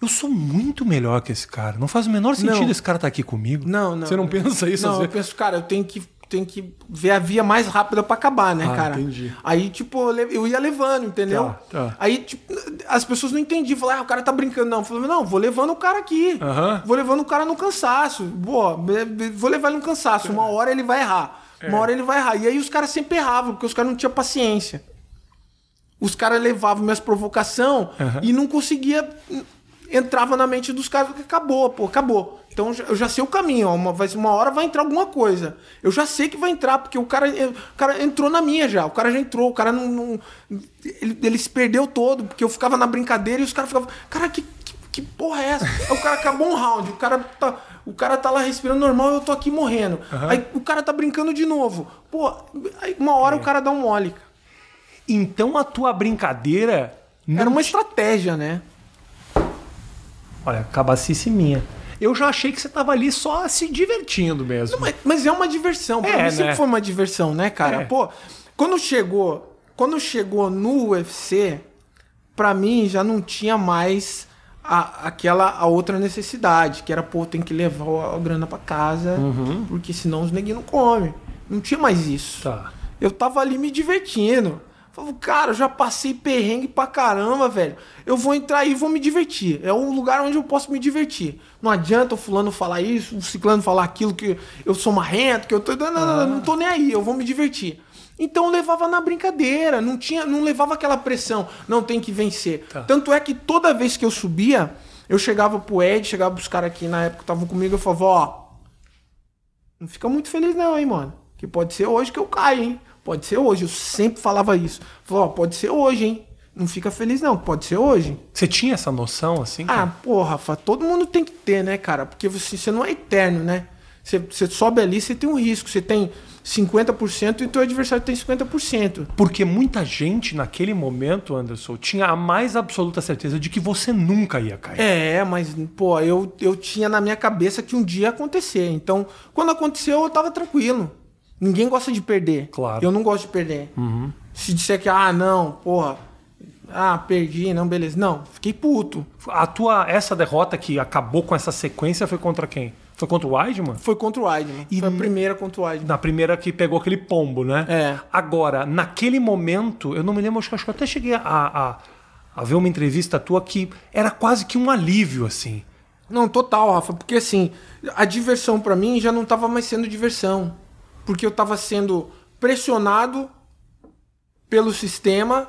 eu sou muito melhor que esse cara. Não faz o menor sentido Não. esse cara estar aqui comigo. Não, não. Você não pensa isso? Não, eu penso, cara, eu tenho que, que ver a via mais rápida pra acabar, né, Ah, cara? entendi. Aí, tipo, eu ia levando, entendeu? Tá, tá. Aí, tipo, as pessoas não entendiam. Falaram, ah, o cara tá brincando. Não, eu falei, não, vou levando o cara aqui. Aham. Vou levando o cara no cansaço. Boa, vou levar ele no cansaço. Uma hora ele vai errar. É. Uma hora ele vai errar. E aí os caras sempre erravam, porque os caras não tinham paciência. Os caras levavam minhas provocação Aham. e não conseguia. Entrava na mente dos caras que acabou, pô, acabou. Então eu já- sei o caminho, ó, uma, vai, uma hora vai entrar alguma coisa. Eu já sei que vai entrar, porque o cara, o cara entrou na minha já. O cara já entrou, o cara não. não- ele, ele se perdeu todo, porque eu ficava na brincadeira e os caras ficavam. Cara, que, que, que porra é essa? Aí o cara acabou um round, o cara tá. O cara tá lá respirando normal e eu tô aqui morrendo. Aí o cara tá brincando de novo. Pô, aí uma hora o cara dá um mole. Então a tua brincadeira. Era uma ti- estratégia, né? Olha, cabacice minha. Eu já achei que você tava ali só se divertindo mesmo. Mas, mas é uma diversão. Pra É, mim né? sempre foi uma diversão, né, cara? É. Pô, quando chegou, quando chegou no UFC, pra mim já não tinha mais a, aquela a outra necessidade, que era, pô, tem que levar a, a grana pra casa, Uhum. porque senão os neguinhos não comem. Não tinha mais isso. Tá. Eu tava ali me divertindo. Falei, cara, eu já passei perrengue pra caramba, velho. Eu vou entrar aí e vou me divertir. É um lugar onde eu posso me divertir. Não adianta o fulano falar isso, o ciclano falar aquilo, que eu sou marrento, que eu tô. Não, não, não, não tô nem aí, eu vou me divertir. Então eu levava na brincadeira, não tinha, não levava aquela pressão, não tem que vencer. Tá. Tanto é que toda vez que eu subia, eu chegava pro Ed, chegava pros caras aqui na época que estavam comigo, eu falava, ó, não fica muito feliz não, hein, mano. Que pode ser hoje que eu caio, hein? Pode ser hoje. Eu sempre falava isso. Falava, ó, pode ser hoje, hein? Não fica feliz não, pode ser hoje. Você tinha essa noção assim? Ah, cara? pô, Rafa, todo mundo tem que ter, né, cara? Porque você, você não é eterno, né? Você, você sobe ali, você tem um risco. Você tem 50% e o teu adversário tem 50%. Porque muita gente naquele momento, Anderson, tinha a mais absoluta certeza de que você nunca ia cair. É, mas, pô, eu, eu tinha na minha cabeça que um dia ia acontecer. Então, quando aconteceu, eu tava tranquilo. Ninguém gosta de perder. Claro. Eu não gosto de perder. Se disser que, ah, não, porra, ah, perdi, não, beleza. Não, fiquei puto. A tua essa derrota que acabou com essa sequência foi contra quem? Foi contra o Weidman? Foi contra o Weidman. E Foi a primeira contra o Weidman. Na primeira que pegou aquele pombo, né? É. Agora, naquele momento, eu não me lembro, acho que, acho que eu até cheguei a, a, a ver uma entrevista tua que era quase que um alívio, assim. Não, total, Rafa, porque assim, a diversão pra mim já não tava mais sendo diversão. Porque eu tava sendo pressionado pelo sistema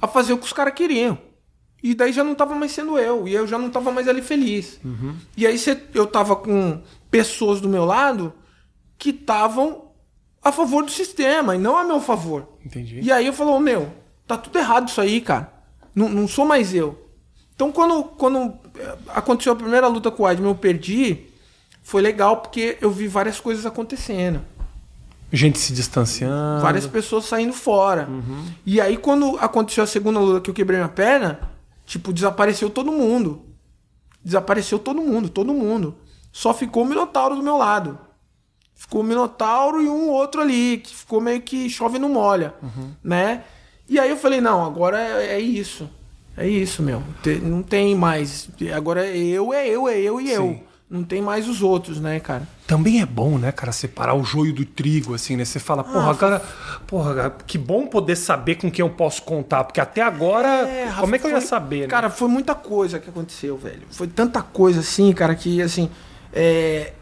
a fazer o que os caras queriam. E daí já não tava mais sendo eu, e eu já não tava mais ali feliz. E aí cê- eu tava com pessoas do meu lado que estavam a favor do sistema e não a meu favor. Entendi. E aí eu falo, "Ô, meu, tá tudo errado isso aí, cara. Não, não sou mais eu. Então quando, quando eh, aconteceu a primeira luta com o Weidman, eu perdi, foi legal porque eu vi várias coisas acontecendo. Gente se distanciando. Várias pessoas saindo fora. E aí quando aconteceu a segunda luta que eu quebrei minha perna, tipo, desapareceu todo mundo. Desapareceu todo mundo, todo mundo. Só ficou o Minotauro do meu lado. Ficou o Minotauro e um outro ali, que ficou meio que chove não molha, né? E aí eu falei, não, agora é, é isso. É isso, meu. Te- não tem mais. Agora é eu, é eu, é eu e eu. Não tem mais os outros, né, cara? Também é bom, né, cara, separar o joio do trigo, assim, né? Você fala, porra, agora, porra, cara, que bom poder saber com quem eu posso contar, porque até agora, É, Rafa, como é que eu ia foi- saber, né? Cara, foi muita coisa que aconteceu, velho. Foi tanta coisa assim, cara, que assim. é,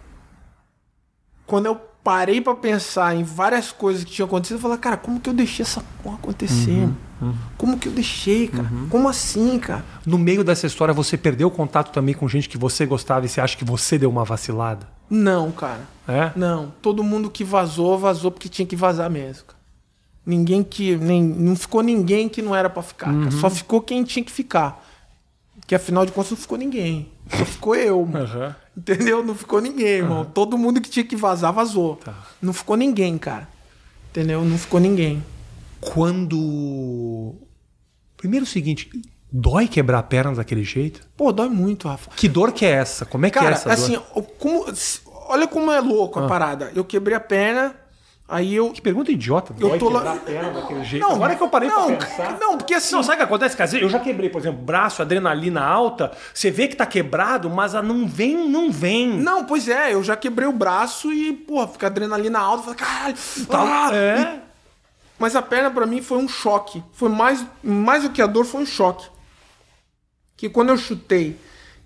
Quando eu parei pra pensar em várias coisas que tinham acontecido, eu falei, cara, como que eu deixei essa porra acontecer? Uhum, Como que eu deixei, cara? Como assim, cara? No meio dessa história, você perdeu contato também com gente que você gostava e você acha que você deu uma vacilada? Não, cara. É? Não. Todo mundo que vazou, vazou porque tinha que vazar mesmo, cara. Ninguém que. Nem, não ficou ninguém que não era pra ficar. cara. Só ficou quem tinha que ficar. Que afinal de contas não ficou ninguém. Só ficou eu, mano. Aham. Entendeu? Não ficou ninguém, irmão. Todo mundo que tinha que vazar, vazou. Tá. Não ficou ninguém, cara. Entendeu? Não ficou ninguém. Quando. Primeiro o seguinte, dói quebrar a perna daquele jeito? Pô, dói muito, Rafa. Que dor que é essa? Como é que é Cara, essa dor? assim, como, olha como é louco Ah. a parada. Eu quebrei a perna, aí eu. Que pergunta idiota. Eu tô lá- quebrar a perna daquele jeito? Não, Agora que eu parei não, pra pensar... Não, porque assim. Não, sabe o que acontece? Quer dizer, eu já quebrei, por exemplo, braço, adrenalina alta. Você vê que tá quebrado, mas a não vem, não vem. Não, pois é, eu já quebrei o braço e, pô, fica adrenalina alta, falei, caralho, Tá, ah! é. E- Mas a perna pra mim foi um choque. Foi mais, mais do que a dor, foi um choque. Que quando eu chutei,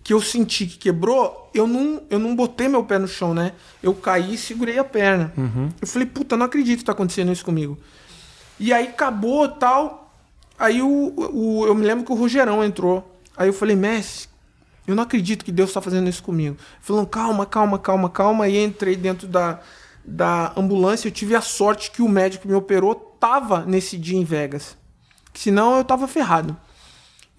que eu senti que quebrou, eu não, eu não botei meu pé no chão, né? Eu caí e segurei a perna. Eu falei, puta, não acredito que tá acontecendo isso comigo. E aí acabou tal. Aí o, o, eu me lembro que o Rogerão entrou. Aí eu falei, Messi, eu não acredito que Deus está fazendo isso comigo. Falando, calma, calma, calma, calma. E entrei dentro da, da ambulância. Eu tive a sorte que o médico que me operou tava nesse dia em Vegas. Que senão eu tava ferrado.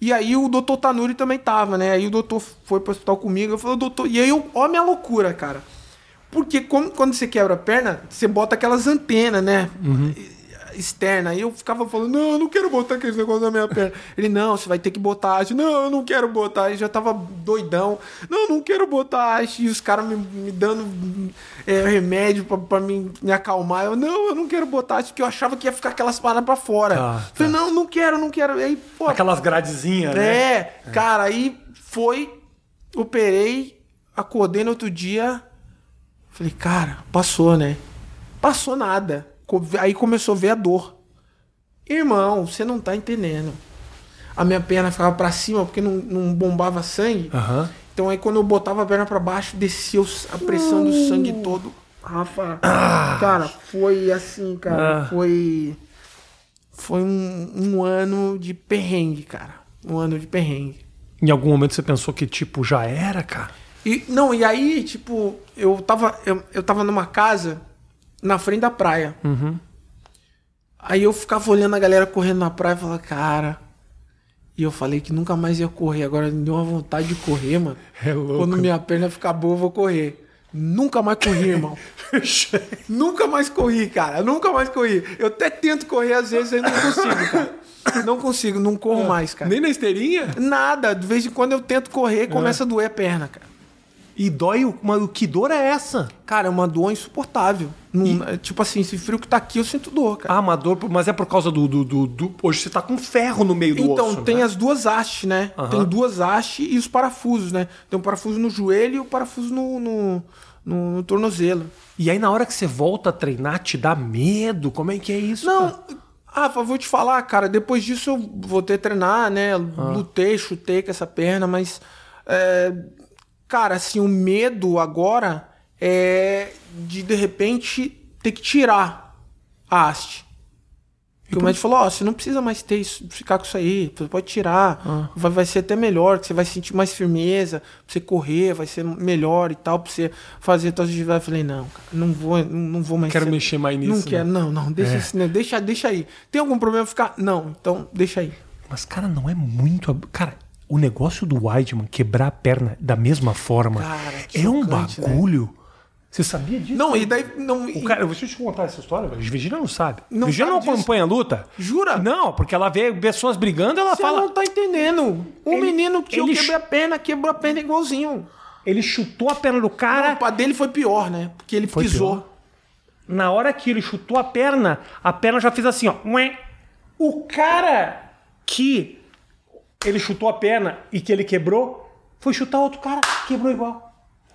E aí o doutor Tanuri também tava, né? Aí o doutor foi pro hospital comigo. Eu falei, doutor. E aí eu, ó, a minha loucura, cara. Porque como- quando você quebra a perna, você bota aquelas antenas, né? Externa. Aí eu ficava falando, não, eu não quero botar aquele negócio na minha perna. Ele, não, você vai ter que botar haste. Não, eu não quero botar. Aí já tava doidão. Não, eu não quero botar haste. E os caras me, me dando é, remédio pra, pra me, me acalmar. Eu, não, eu não quero botar haste, porque eu achava que ia ficar aquelas paradas pra fora. Tá, Falei, não, não quero, não quero. Aí, pô, Aquelas gradezinhas, né? é, cara, aí foi, operei, acordei no outro dia, falei, cara, passou, né? Passou nada. Aí começou a ver a dor. Irmão, você não tá entendendo. A minha perna ficava pra cima porque não, não bombava sangue. Aham. Então aí quando eu botava a perna pra baixo, descia a pressão do sangue todo. Rafa, cara, foi assim, cara, Ah. foi foi um, um ano de perrengue, cara. Um ano de perrengue. Em algum momento você pensou que, tipo, já era, cara? E não, e aí, tipo, eu tava eu, eu tava numa casa na frente da praia. Aí eu ficava olhando a galera correndo na praia e falava, cara, e eu falei que nunca mais ia correr. Agora me deu uma vontade de correr, mano. [laughs] É louco. Quando minha perna ficar boa, eu vou correr. Nunca mais corri, irmão. [laughs] Nunca mais corri, cara. Nunca mais corri. Eu até tento correr às vezes e não consigo, cara. Não consigo, não corro mais, cara. Nem na esteirinha? Nada. De vez em quando eu tento correr e começa a doer a perna, cara. E dói, o- que dor é essa? Cara, é uma dor insuportável. Não- é Tipo assim, esse frio que tá aqui, eu sinto dor, cara. Ah, amador, mas é por causa do, do, do- do- Hoje você tá com ferro no meio do Então, osso. tem né? as duas hastes, né? Aham. Tem duas hastes e os parafusos, né? Tem um parafuso no joelho e o parafuso no, no, no- no tornozelo. E aí, na hora que você volta a treinar, te dá medo? Como é que é isso? cara? Não, Rafa, vou te falar, cara. Depois disso eu voltei a treinar, né? Ah. Lutei, chutei com essa perna, mas. é, cara, assim, o medo agora é de de repente ter que tirar a haste. Porque o médico falou, ó, você não precisa mais ter isso, ficar com isso aí, você pode tirar, Ah. vai, vai ser até melhor, você vai sentir mais firmeza, pra você correr, vai ser melhor e tal, pra você fazer tuas atividades. Eu falei, não, cara, não vou, não, não vou mais Quero ser- mexer mais nisso, Não né? quero, não, não, deixa É. isso, né? deixa, deixa aí. Tem algum problema ficar? Não, então deixa aí. Mas, cara, não é muito. Cara, o negócio do Weidman quebrar a perna da mesma forma Cara, é um né? bagulho. Você sabia disso? Não, e daí, não, O e- cara, deixa eu te contar essa história. Virgínia não sabe. Não Virgínia não sabe disso. acompanha a luta. Jura? Não, porque ela vê pessoas brigando, ela você fala. não tá entendendo. O Ele- menino que eu ele quebrei a perna, quebrou a perna igualzinho. Ele chutou a perna do cara. O pá dele foi pior, né? Porque ele Foi pisou. pior? na hora que ele chutou a perna, a perna já fez assim, ó. O cara que ele chutou a perna e que ele quebrou, foi chutar outro cara, quebrou igual.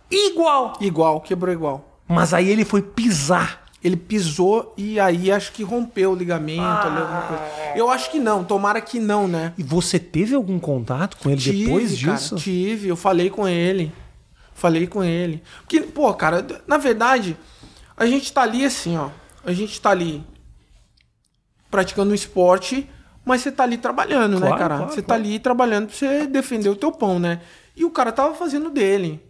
Igual! Igual, quebrou igual. Mas aí ele foi pisar. Ele pisou e aí acho que rompeu o ligamento. coisa. Eu acho que não, tomara que não, né? E você teve algum contato com ele depois cara, disso? tive, eu falei com ele. Falei com ele. Porque, pô, cara, na verdade, a gente tá ali assim, ó. A gente tá ali praticando um esporte, mas você tá ali trabalhando, né, Claro, cara? claro, você tá claro. ali trabalhando pra você defender o teu pão, né? E o cara tava fazendo o dele.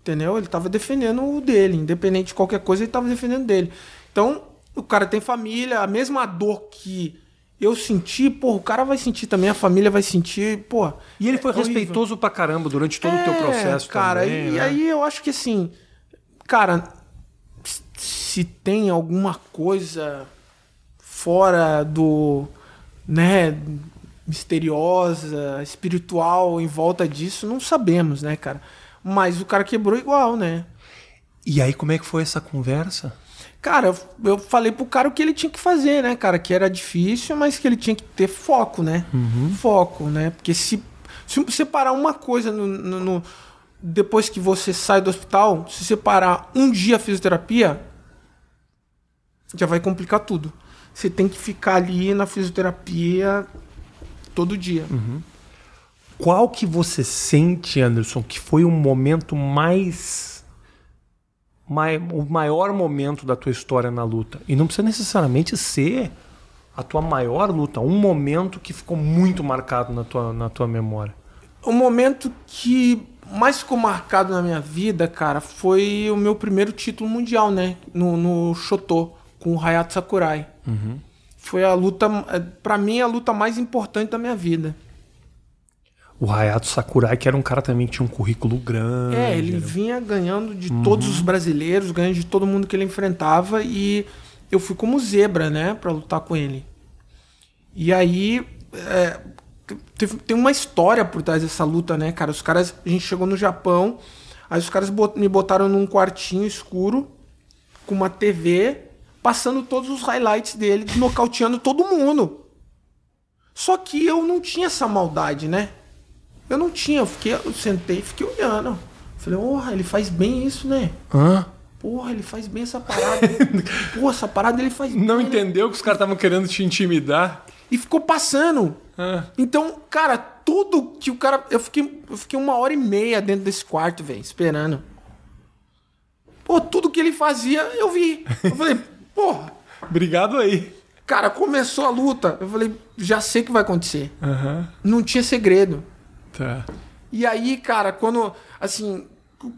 Entendeu? Ele tava defendendo o dele. Independente de qualquer coisa, ele tava defendendo o dele. Então, o cara tem família, a mesma dor que eu senti, pô, o cara vai sentir também, a família vai sentir, pô. E ele foi é horrível. respeitoso pra caramba durante todo o teu processo cara, também, e né? aí eu acho que assim, cara, se tem alguma coisa fora do, né, misteriosa, espiritual em volta disso, não sabemos, né, cara? Mas o cara quebrou igual, né? E aí como é que foi essa conversa? Cara, eu, falei pro cara o que ele tinha que fazer, né, cara? Que era difícil, mas que ele tinha que ter foco, né? Foco, né? Porque se, se você parar uma coisa no, no- no- depois que você sai do hospital, se você parar um dia a fisioterapia, já vai complicar tudo. Você tem que ficar ali na fisioterapia todo dia. Qual que você sente, Anderson, que foi o momento mais, mai- o maior momento da tua história na luta? E não precisa necessariamente ser a tua maior luta, um momento que ficou muito marcado na tua, na tua memória. O momento que mais ficou marcado na minha vida, cara, foi o meu primeiro título mundial, né? No, no Shoto, com o Hayato Sakurai. Foi a luta, pra mim, a luta mais importante da minha vida. O Hayato Sakurai, que era um cara também que tinha um currículo grande. É, ele era- vinha ganhando de todos os brasileiros, ganhando de todo mundo que ele enfrentava e eu fui como zebra, né, Pra lutar com ele. E aí é, teve- tem uma história por trás dessa luta, né, cara? Os caras, a gente chegou no Japão, aí os caras bot- me botaram num quartinho escuro com uma TV, passando todos os highlights dele, nocauteando todo mundo. Só que eu não tinha essa maldade, né? Eu não tinha, eu, fiquei, eu sentei e fiquei olhando. Falei, porra, ele faz bem isso, né? Hã? Porra, ele faz bem essa parada. [laughs] Porra, essa parada ele faz Não bem. né? entendeu que os caras estavam querendo te intimidar? E ficou passando. Hã? Então, cara, tudo que o cara. Eu fiquei, eu fiquei uma hora e meia dentro desse quarto, velho, esperando. Pô, tudo que ele fazia, eu vi. Eu falei, porra, Obrigado aí. cara, começou a luta. Eu falei, já sei o que vai acontecer. Aham. Não tinha segredo. Tá. E aí, cara, quando assim,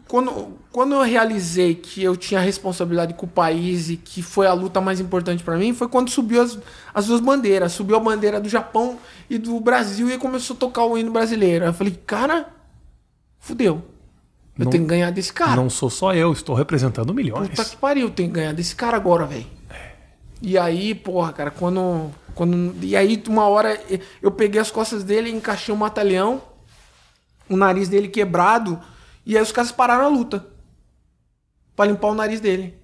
quando, quando eu realizei que eu tinha responsabilidade com o país e que foi a luta mais importante pra mim, foi quando subiu as, as duas bandeiras, subiu a bandeira do Japão e do Brasil e começou a tocar o hino brasileiro. Aí eu falei, cara, fudeu. Eu Não- tenho que ganhar desse cara. Não sou só eu, estou representando milhões. Puta que pariu, tem que ganhar desse cara agora, velho. E aí, porra, cara, quando, quando. E aí, uma hora eu peguei as costas dele, encaixei um matalhão, o nariz dele quebrado, e aí os caras pararam a luta. Pra limpar o nariz dele.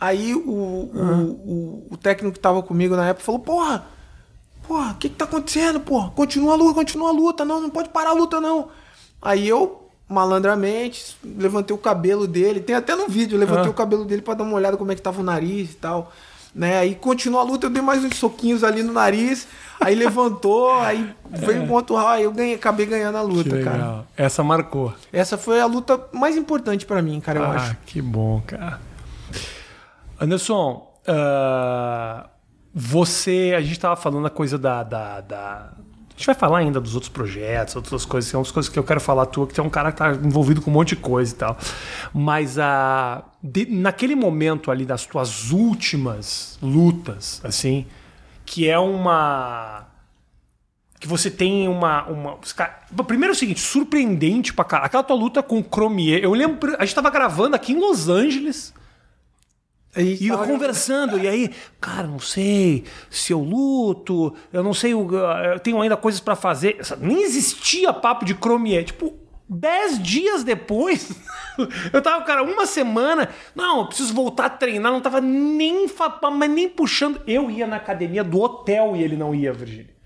Aí o, o, o, o técnico que tava comigo na época falou, porra, porra, o que que tá acontecendo, porra? Continua a luta, continua a luta, não, não pode parar a luta, não. Aí eu, malandramente, levantei o cabelo dele, tem até no vídeo, levantei Ah. o cabelo dele pra dar uma olhada como é que tava o nariz e tal. Né? Aí continuou a luta, eu dei mais uns soquinhos ali no nariz, aí levantou, [laughs] aí veio um outro round, aí eu ganhei, acabei ganhando a luta, cara. Essa marcou. Essa foi a luta mais importante pra mim, cara, eu ah, acho. que bom, cara. Anderson, ah, você. A gente estava falando a coisa da, da, da- gente vai falar ainda dos outros projetos, outras coisas, são as coisas que eu quero falar tua, que tem um cara que tá envolvido com um monte de coisa e tal. Mas a, de- naquele momento ali das tuas últimas lutas, assim, que é uma que você tem uma. uma os ca- Primeiro é o seguinte, surpreendente pra caralho. Aquela tua luta com o Cromier. Eu lembro. A gente tava gravando aqui em Los Angeles. Aí E eu tava- conversando, e aí, cara, não sei se eu luto, eu não sei, o- eu tenho ainda coisas pra fazer. Nem existia papo de Cromier. Tipo, Dez dias depois, [laughs] eu tava, cara, uma semana. Não, eu preciso voltar a treinar. Não tava nem, mas nem puxando. Eu ia na academia do hotel e ele não ia, Virgínia.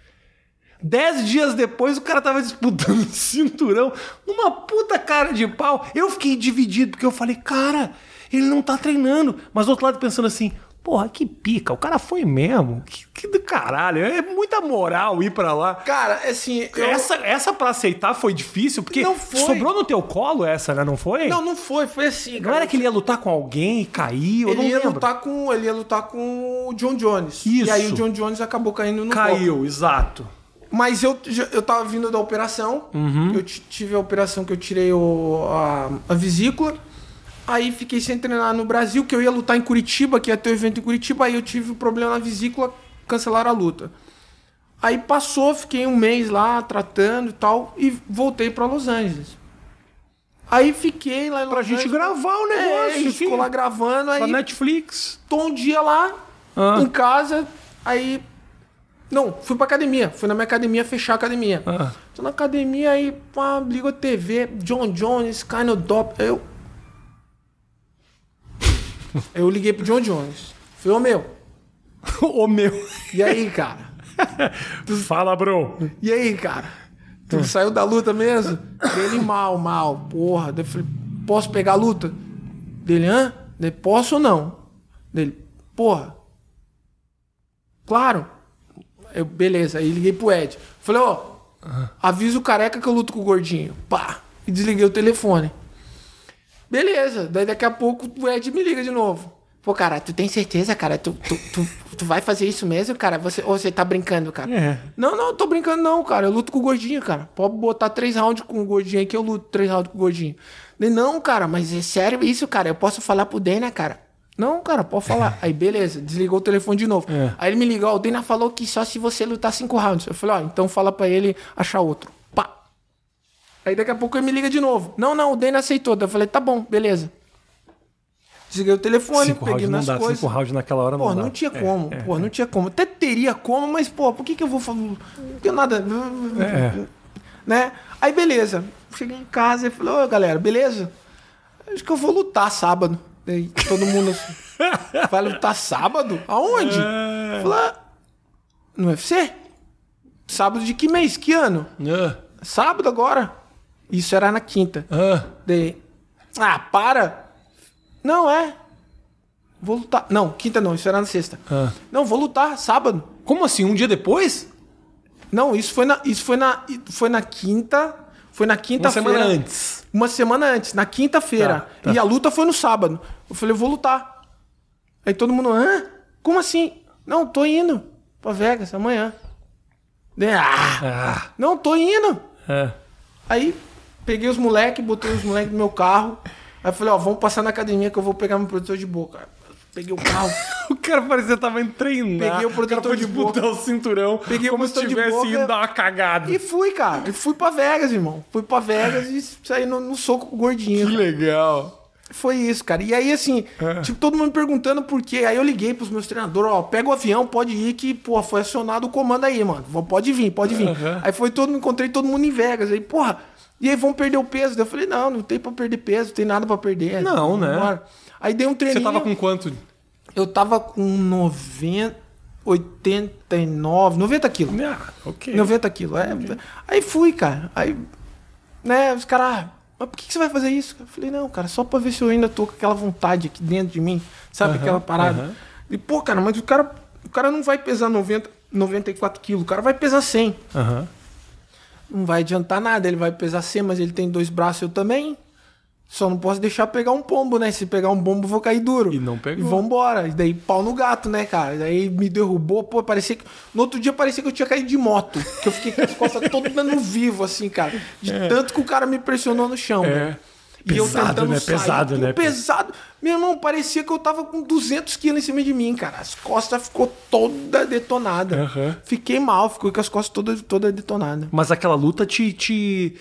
Dez dias depois, o cara tava disputando [laughs] cinturão numa puta cara de pau. Eu fiquei dividido, porque eu falei, cara, ele não tá treinando. Mas do outro lado pensando assim, porra, que pica, o cara foi mesmo. Que, que do caralho. É muita moral ir pra lá. Cara, assim, eu... Essa, essa pra aceitar foi difícil, porque Não foi. sobrou no teu colo essa, né? Não foi? Não, não foi, foi assim, Não cara. era que ele ia lutar com alguém e caiu? ele não ia lembro. lutar com ele ia lutar com o John Jones. Isso. E aí o John Jones acabou caindo no. Caiu, exato. Mas eu, eu tava vindo da operação. Uhum. Eu ti- tive a operação que eu tirei o, a, a vesícula. Aí fiquei sem treinar no Brasil, que eu ia lutar em Curitiba, que ia ter o evento em Curitiba. Aí eu tive um problema na vesícula, cancelaram a luta. Aí passou, fiquei um mês lá tratando e tal, e voltei pra Los Angeles. Aí fiquei lá em Los Pra gente Angeles. gravar o É, negócio. a gente enfim. ficou lá gravando, Pra aí Netflix. tô um dia lá, Ah. em casa, aí. Não, fui pra academia. Fui na minha academia fechar a academia. Ah. Tô na academia aí, pá, ligo a TV, John Jones, kind of dop. Eu. Eu liguei pro John Jones. Falei, ô meu, [laughs] Ô meu. e aí, cara? [laughs] Fala, bro. E aí, cara? Tu saiu da luta mesmo? Dele mal, mal, porra. Eu falei, posso pegar a luta? Dele, hã? Dele, posso ou não? Dele, porra. Claro. Eu, beleza, aí liguei pro Ed. Falei, ó, avisa o careca que eu luto com o gordinho. Pá. E desliguei o telefone. Beleza, daí daqui a pouco o Ed me liga de novo. Pô, cara, tu tem certeza, cara? Tu, tu, tu, tu vai fazer isso mesmo, cara? Você, ou você tá brincando, cara? É. Não, não, tô brincando não, cara. Eu luto com o gordinho, cara. Pode botar três rounds com o gordinho aí que eu luto três rounds com o gordinho. Ele, não, cara, mas é sério isso, cara. Eu posso falar pro Dana, cara? Não, cara, pode falar. [laughs] Aí, beleza, desligou o telefone de novo. É. Aí ele me ligou, ó, o Dana falou que só se você lutar cinco rounds. Eu falei, ó, então fala pra ele achar outro. Aí daqui a pouco ele me liga de novo. Não, não, o Dana aceitou. Daí Eu falei, tá bom, beleza. Desliguei o telefone, Cinco peguei nas dá. coisas. Cinco rounds naquela hora não Pô, dá. não tinha É, como. é. Pô, não tinha como. Até teria como, mas, pô, por que que eu vou falar? Não tenho nada. É. Né? Aí, beleza. Cheguei em casa e falei, ô, galera, beleza? Acho que eu vou lutar sábado. Daí todo mundo assim, [laughs] vai lutar sábado? Aonde? É. Falei, "Ah, no UFC? Sábado de que mês? Que ano? Ah, Sábado agora. Isso era na quinta. ah. Daí, ah, para! Não, é. Vou lutar. Não, quinta não, isso era na sexta. Ah. Não, vou lutar sábado. Como assim? Um dia depois? Não, isso foi na, isso foi na, foi na quinta. Foi na Uma quinta-feira. semana antes. Uma semana antes, na quinta-feira. Tá, tá. E a luta foi no sábado. Eu falei, eu vou lutar. Aí todo mundo, hã? Como assim? Não, tô indo pra Vegas amanhã. Ah, Ah. não, tô indo. É. Aí peguei os moleques, botei os moleques no meu carro. Aí falei, ó, vamos passar na academia que eu vou pegar meu protetor de boca. Peguei o carro. [laughs] O cara parecia que tava indo treinar. Peguei o protetor foi de disputar o cinturão. Peguei o como se protetor de tivesse boca. ido dar uma cagada. E fui, cara. E fui pra Vegas, irmão. Fui pra Vegas e saí no, no soco o gordinho. Que legal. Foi isso, cara. E aí, assim, É. tipo, todo mundo me perguntando por quê. Aí eu liguei pros meus treinadores, ó, pega o avião, pode ir, que, pô, foi acionado o comando aí, mano. Pode vir, pode vir. Aham. Aí foi todo, encontrei todo mundo em Vegas. Aí, porra, e aí vão perder o peso? Daí eu falei, não, não tem pra perder peso, não tem nada pra perder. Não, né? Vambora. Aí dei um Você treininho. tava com quanto? Eu tava com 90, 89, 90 quilos. Ah, ok. 90 quilos. É, Aí fui, cara. Aí, né, os caras, ah, mas por que, você vai fazer isso? Eu falei, não, cara, só pra ver se eu ainda tô com aquela vontade aqui dentro de mim, sabe, aquela parada. E, pô, cara, mas o cara, o cara não vai pesar 90, 94 quilos, o cara vai pesar 100. Aham. Não vai adiantar nada, ele vai pesar 100, mas ele tem dois braços, eu também. Só não posso deixar pegar um pombo, né? Se pegar um pombo, eu vou cair duro. E não pegou. E vambora. E daí pau no gato, né, cara? Daí me derrubou, pô, parecia que. No outro dia parecia que eu tinha caído de moto. Que eu fiquei com as costas [laughs] todas dando vivo, assim, cara. De tanto que o cara me pressionou no chão. É. velho. E eu Pesado, tentando né? sair. Pesado, né? Pesado. Meu irmão, parecia que eu tava com 200 quilos em cima de mim, cara. As costas ficou toda detonada. Aham. Fiquei mal, ficou com as costas todas toda detonadas. Mas aquela luta te, te.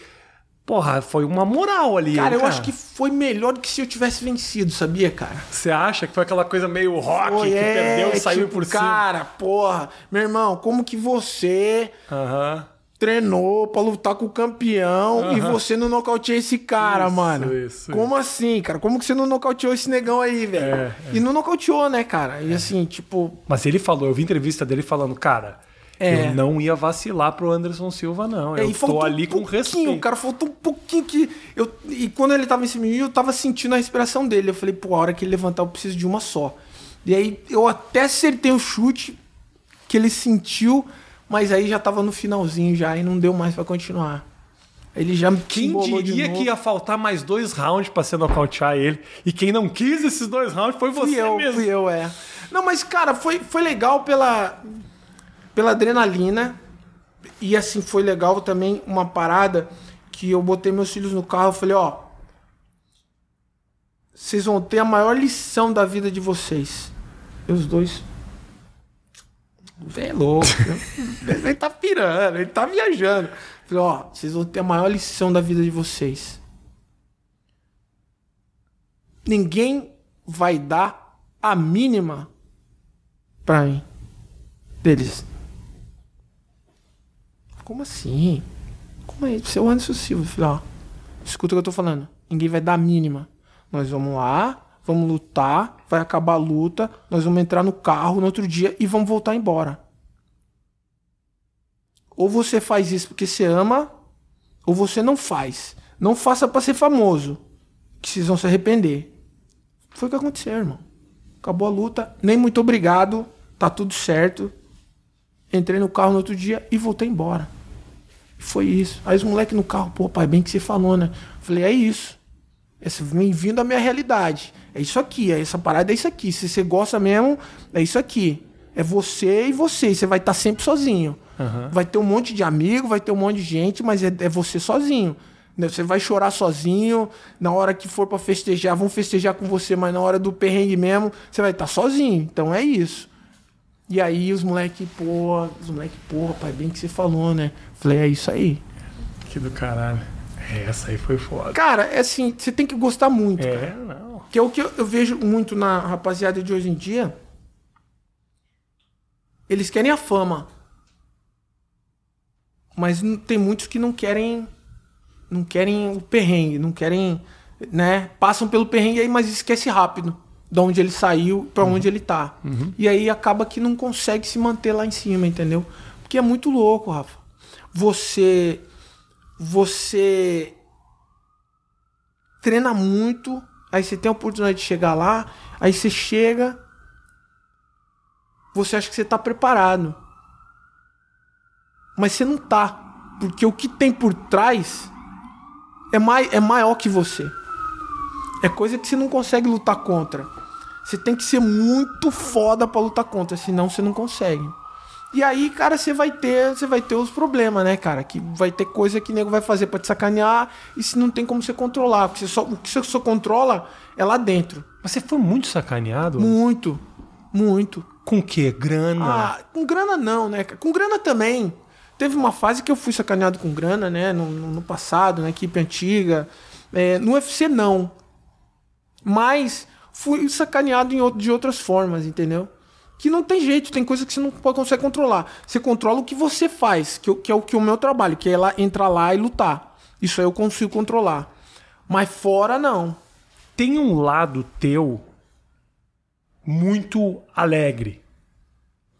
Porra, foi uma moral ali. Cara, hein, eu acho que foi melhor do que se eu tivesse vencido, sabia, cara? Você acha que foi aquela coisa meio rock Foi, que é, perdeu e saiu tipo, por cima? Cara, porra, meu irmão, como que você Aham. Treinou pra lutar com o campeão e você não nocauteou esse cara, Isso, mano. isso, Como assim, cara? Como que você não nocauteou esse negão aí, velho? É, E não nocauteou, né, cara? E assim, tipo, Mas ele falou, eu vi entrevista dele falando, cara, É. eu não ia vacilar pro Anderson Silva, não. É, Eu tô faltou ali um com pouquinho, respeito. Cara, faltou um pouquinho que. Eu, e quando ele tava em cima de mim, eu tava sentindo a respiração dele. Eu falei, pô, a hora que ele levantar, eu preciso de uma só. E aí eu até acertei o chute que ele sentiu, mas aí já tava no finalzinho já e não deu mais pra continuar. Ele já me Quem diria que ia faltar mais dois rounds pra você nocautear ele? E quem não quis esses dois rounds foi você Fui eu, mesmo. fui eu, é. Não, mas, cara, foi, foi legal pela, pela adrenalina. E, assim, foi legal também uma parada que eu botei meus filhos no carro. Eu falei, ó. Vocês vão ter a maior lição da vida de vocês. E os dois. É louco. [laughs] ele tá pirando, ele tá viajando. Falei, ó, vocês vão ter a maior lição da vida de vocês. Ninguém vai dar a mínima pra mim. Deles. Como assim? Como é isso? Você o Anderson Silva. Falei, ó, escuta o que eu tô falando. Ninguém vai dar a mínima. Nós vamos lá, vamos lutar, vai acabar a luta, nós vamos entrar no carro no outro dia e vamos voltar embora. Ou você faz isso porque você ama, ou você não faz. Não faça pra ser famoso, que vocês vão se arrepender. Foi o que aconteceu, irmão. Acabou a luta, nem muito obrigado, tá tudo certo. Entrei no carro no outro dia e voltei embora. Foi isso. Aí os moleques no carro, pô, pai, bem que você falou, né? Falei, é isso. Esse vem vindo a minha realidade. É isso aqui, é essa parada é isso aqui. Se você gosta mesmo, é isso aqui. É você e você. E você vai estar sempre sozinho. Vai ter um monte de amigo, vai ter um monte de gente, mas é, é você sozinho. Né? Você vai chorar sozinho. Na hora que for pra festejar, vão festejar com você, mas na hora do perrengue mesmo, você vai estar sozinho. Então é isso. E aí os moleque, pô, os moleque, porra, pai, bem que você falou, né? Falei, é isso aí. Que do caralho. É, Essa aí foi foda. Cara, é assim, você tem que gostar muito, cara. É, não. Que é o que eu, eu vejo muito na rapaziada de hoje em dia. Eles querem a fama. Mas tem muitos que não querem. Não querem o perrengue, não querem. né? Passam pelo perrengue aí, mas esquece rápido de onde ele saiu pra onde ele tá. E aí acaba que não consegue se manter lá em cima, entendeu? Porque é muito louco, Rafa. Você. Você treina muito, aí você tem a oportunidade de chegar lá, aí você chega, você acha que você tá preparado. Mas você não tá, porque o que tem por trás é, mai é maior que você. É coisa que você não consegue lutar contra. Você tem que ser muito foda pra lutar contra, senão você não consegue. E aí, cara, você vai ter, você vai ter os problemas, né, cara? Que vai ter coisa que o nego vai fazer pra te sacanear e se não tem como você controlar, porque você só, o que você só controla é lá dentro. Mas você foi muito sacaneado? Muito, muito. Com o quê? Grana? Ah, com grana não, né? cara? Com grana também. Teve uma fase que eu fui sacaneado com grana, né? No, no- passado, na equipe antiga. É, no UFC não. Mas fui sacaneado em, de outras formas, entendeu? Que não tem jeito, tem coisa que você não consegue controlar. Você controla o que você faz, que, que é o que é o meu trabalho, que é lá, entrar lá e lutar. Isso aí eu consigo controlar. Mas fora não. Tem um lado teu muito alegre.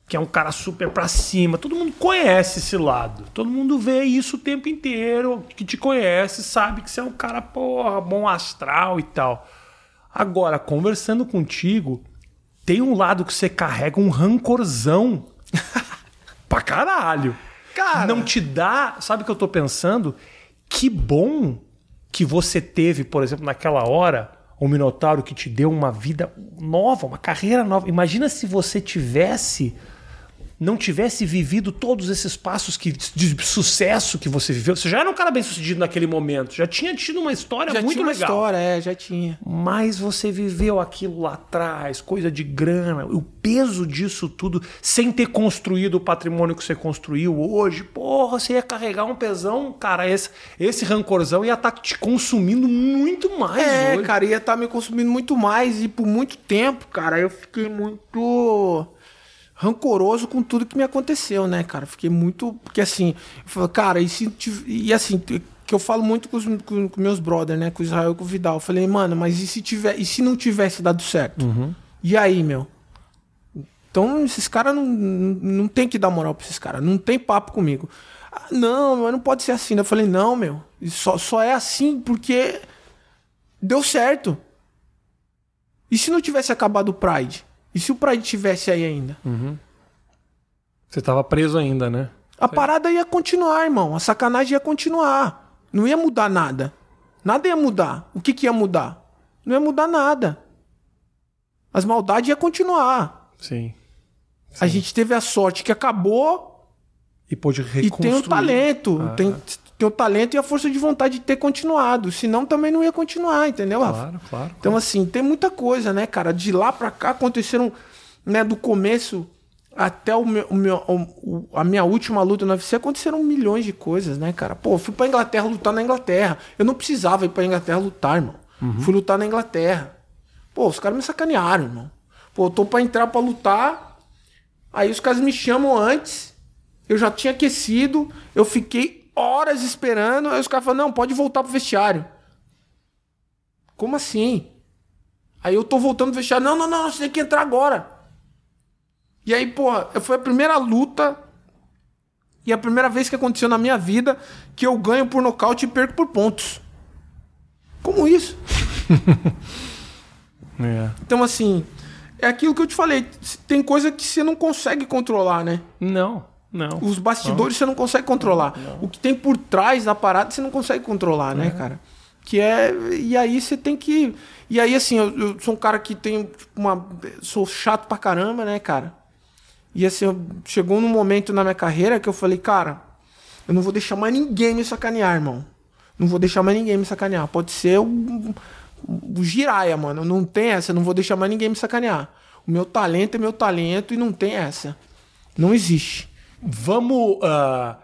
Que é um cara super pra cima. Todo mundo conhece esse lado. Todo mundo vê isso o tempo inteiro. Que te conhece, sabe que você é um cara, porra, bom astral e tal. Agora, conversando contigo, tem um lado que você carrega um rancorzão [laughs] pra caralho. Cara. Não te dá. Sabe o que eu tô pensando? Que bom que você teve, por exemplo, naquela hora, o Minotauro que te deu uma vida nova, uma carreira nova. Imagina se você tivesse. Não tivesse vivido todos esses passos que, de sucesso que você viveu. Você já era um cara bem sucedido naquele momento. Já tinha tido uma história Já muito tinha uma legal. história, é, já tinha. Mas você viveu aquilo lá atrás, coisa de grana, o peso disso tudo, sem ter construído o patrimônio que você construiu hoje, porra, você ia carregar um pesão, cara, esse, esse rancorzão ia estar te consumindo muito mais É, hoje. cara, ia estar me consumindo muito mais e por muito tempo, cara, eu fiquei muito rancoroso com tudo que me aconteceu, né, cara? Fiquei muito. Porque assim, eu falei, cara, e se. E assim, que eu falo muito com os com, com meus brothers, né? Com o Israel e com o Vidal. Eu falei, mano, mas e se, tiver, e se não tivesse dado certo? E aí, meu? Então, esses caras não, não, não tem que dar moral pra esses caras. Não tem papo comigo. Ah, não, mas não pode ser assim. Eu falei, não, meu. Só, só é assim porque deu certo. E se não tivesse acabado o Pride? E se o Pride tivesse aí ainda? Você tava preso ainda, né? A parada ia continuar, irmão. A sacanagem ia continuar. Não ia mudar nada. Nada ia mudar. O que, que ia mudar? Não ia mudar nada. As maldades iam continuar. Sim. A gente teve a sorte que acabou E pôde e reconstruir. tem o talento. Ah, tem, tem o talento e a força de vontade de ter continuado. Senão também não ia continuar, entendeu, Rafa? Claro, claro. Então, assim, tem muita coisa, né, cara? De lá pra cá aconteceram, né, do começo até o meu, o meu- o- a minha última luta no UFC, aconteceram milhões de coisas, né, cara? Pô, fui pra Inglaterra lutar na Inglaterra. Eu não precisava ir pra Inglaterra lutar, irmão. Fui lutar na Inglaterra. Pô, os caras me sacanearam, irmão. Pô, eu tô pra entrar pra lutar. Aí os caras me chamam antes. Eu já tinha aquecido. Eu fiquei horas esperando. Aí os caras falam, não, pode voltar pro vestiário. Como assim? Aí eu tô voltando pro vestiário. Não, não, não, você tem que entrar agora. E aí, porra, foi a primeira luta e a primeira vez que aconteceu na minha vida que eu ganho por nocaute e perco por pontos. Como isso? [laughs] É. Então, assim, é aquilo que eu te falei. Tem coisa que você não consegue controlar, né? Não, não. Os bastidores você não consegue controlar. O que tem por trás da parada você não consegue controlar, né, cara? Que é. E aí você tem que. E aí, assim, eu, eu sou um cara que tem uma. Sou chato pra caramba, né, cara? E assim, eu- chegou num momento na minha carreira que eu falei, cara, eu não vou deixar mais ninguém me sacanear, irmão. Não vou deixar mais ninguém me sacanear. Pode ser o, o giraia, mano. Não tem essa, eu não vou deixar mais ninguém me sacanear. O meu talento é meu talento e não tem essa. Não existe. Vamos. ah,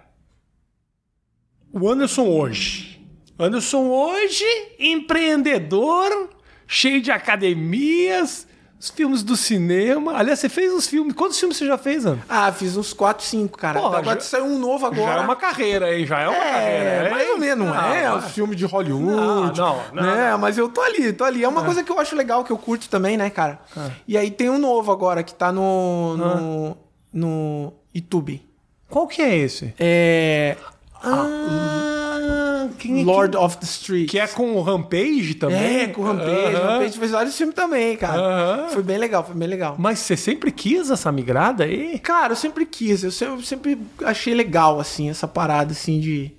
O Anderson hoje. Anderson hoje, empreendedor, cheio de academias, os filmes do cinema. Aliás, você fez uns filmes. Quantos filmes você já fez, Anderson? Ah, fiz uns 4, 5, cara. Porra, Agora já- saiu um novo agora. Já é uma carreira, hein? Já é uma É, carreira. mais hein? ou menos, não, Não, é? vai. Os filmes de Hollywood. Não, não, não, né? não. Mas eu tô ali, tô ali. É uma coisa que eu acho legal, que eu curto também, né, cara? Ah. E aí tem um novo agora, que tá no. no, no YouTube. Qual que é esse? É. Ah, quem é Lord of the Street. que... que é com o Rampage também? É, com o Rampage. Aham. O Rampage fez vários filmes também, cara. Aham. Foi bem legal, foi bem legal. Mas você sempre quis essa migrada aí? Cara, eu sempre quis, eu sempre, eu sempre achei legal, assim, essa parada, assim, de,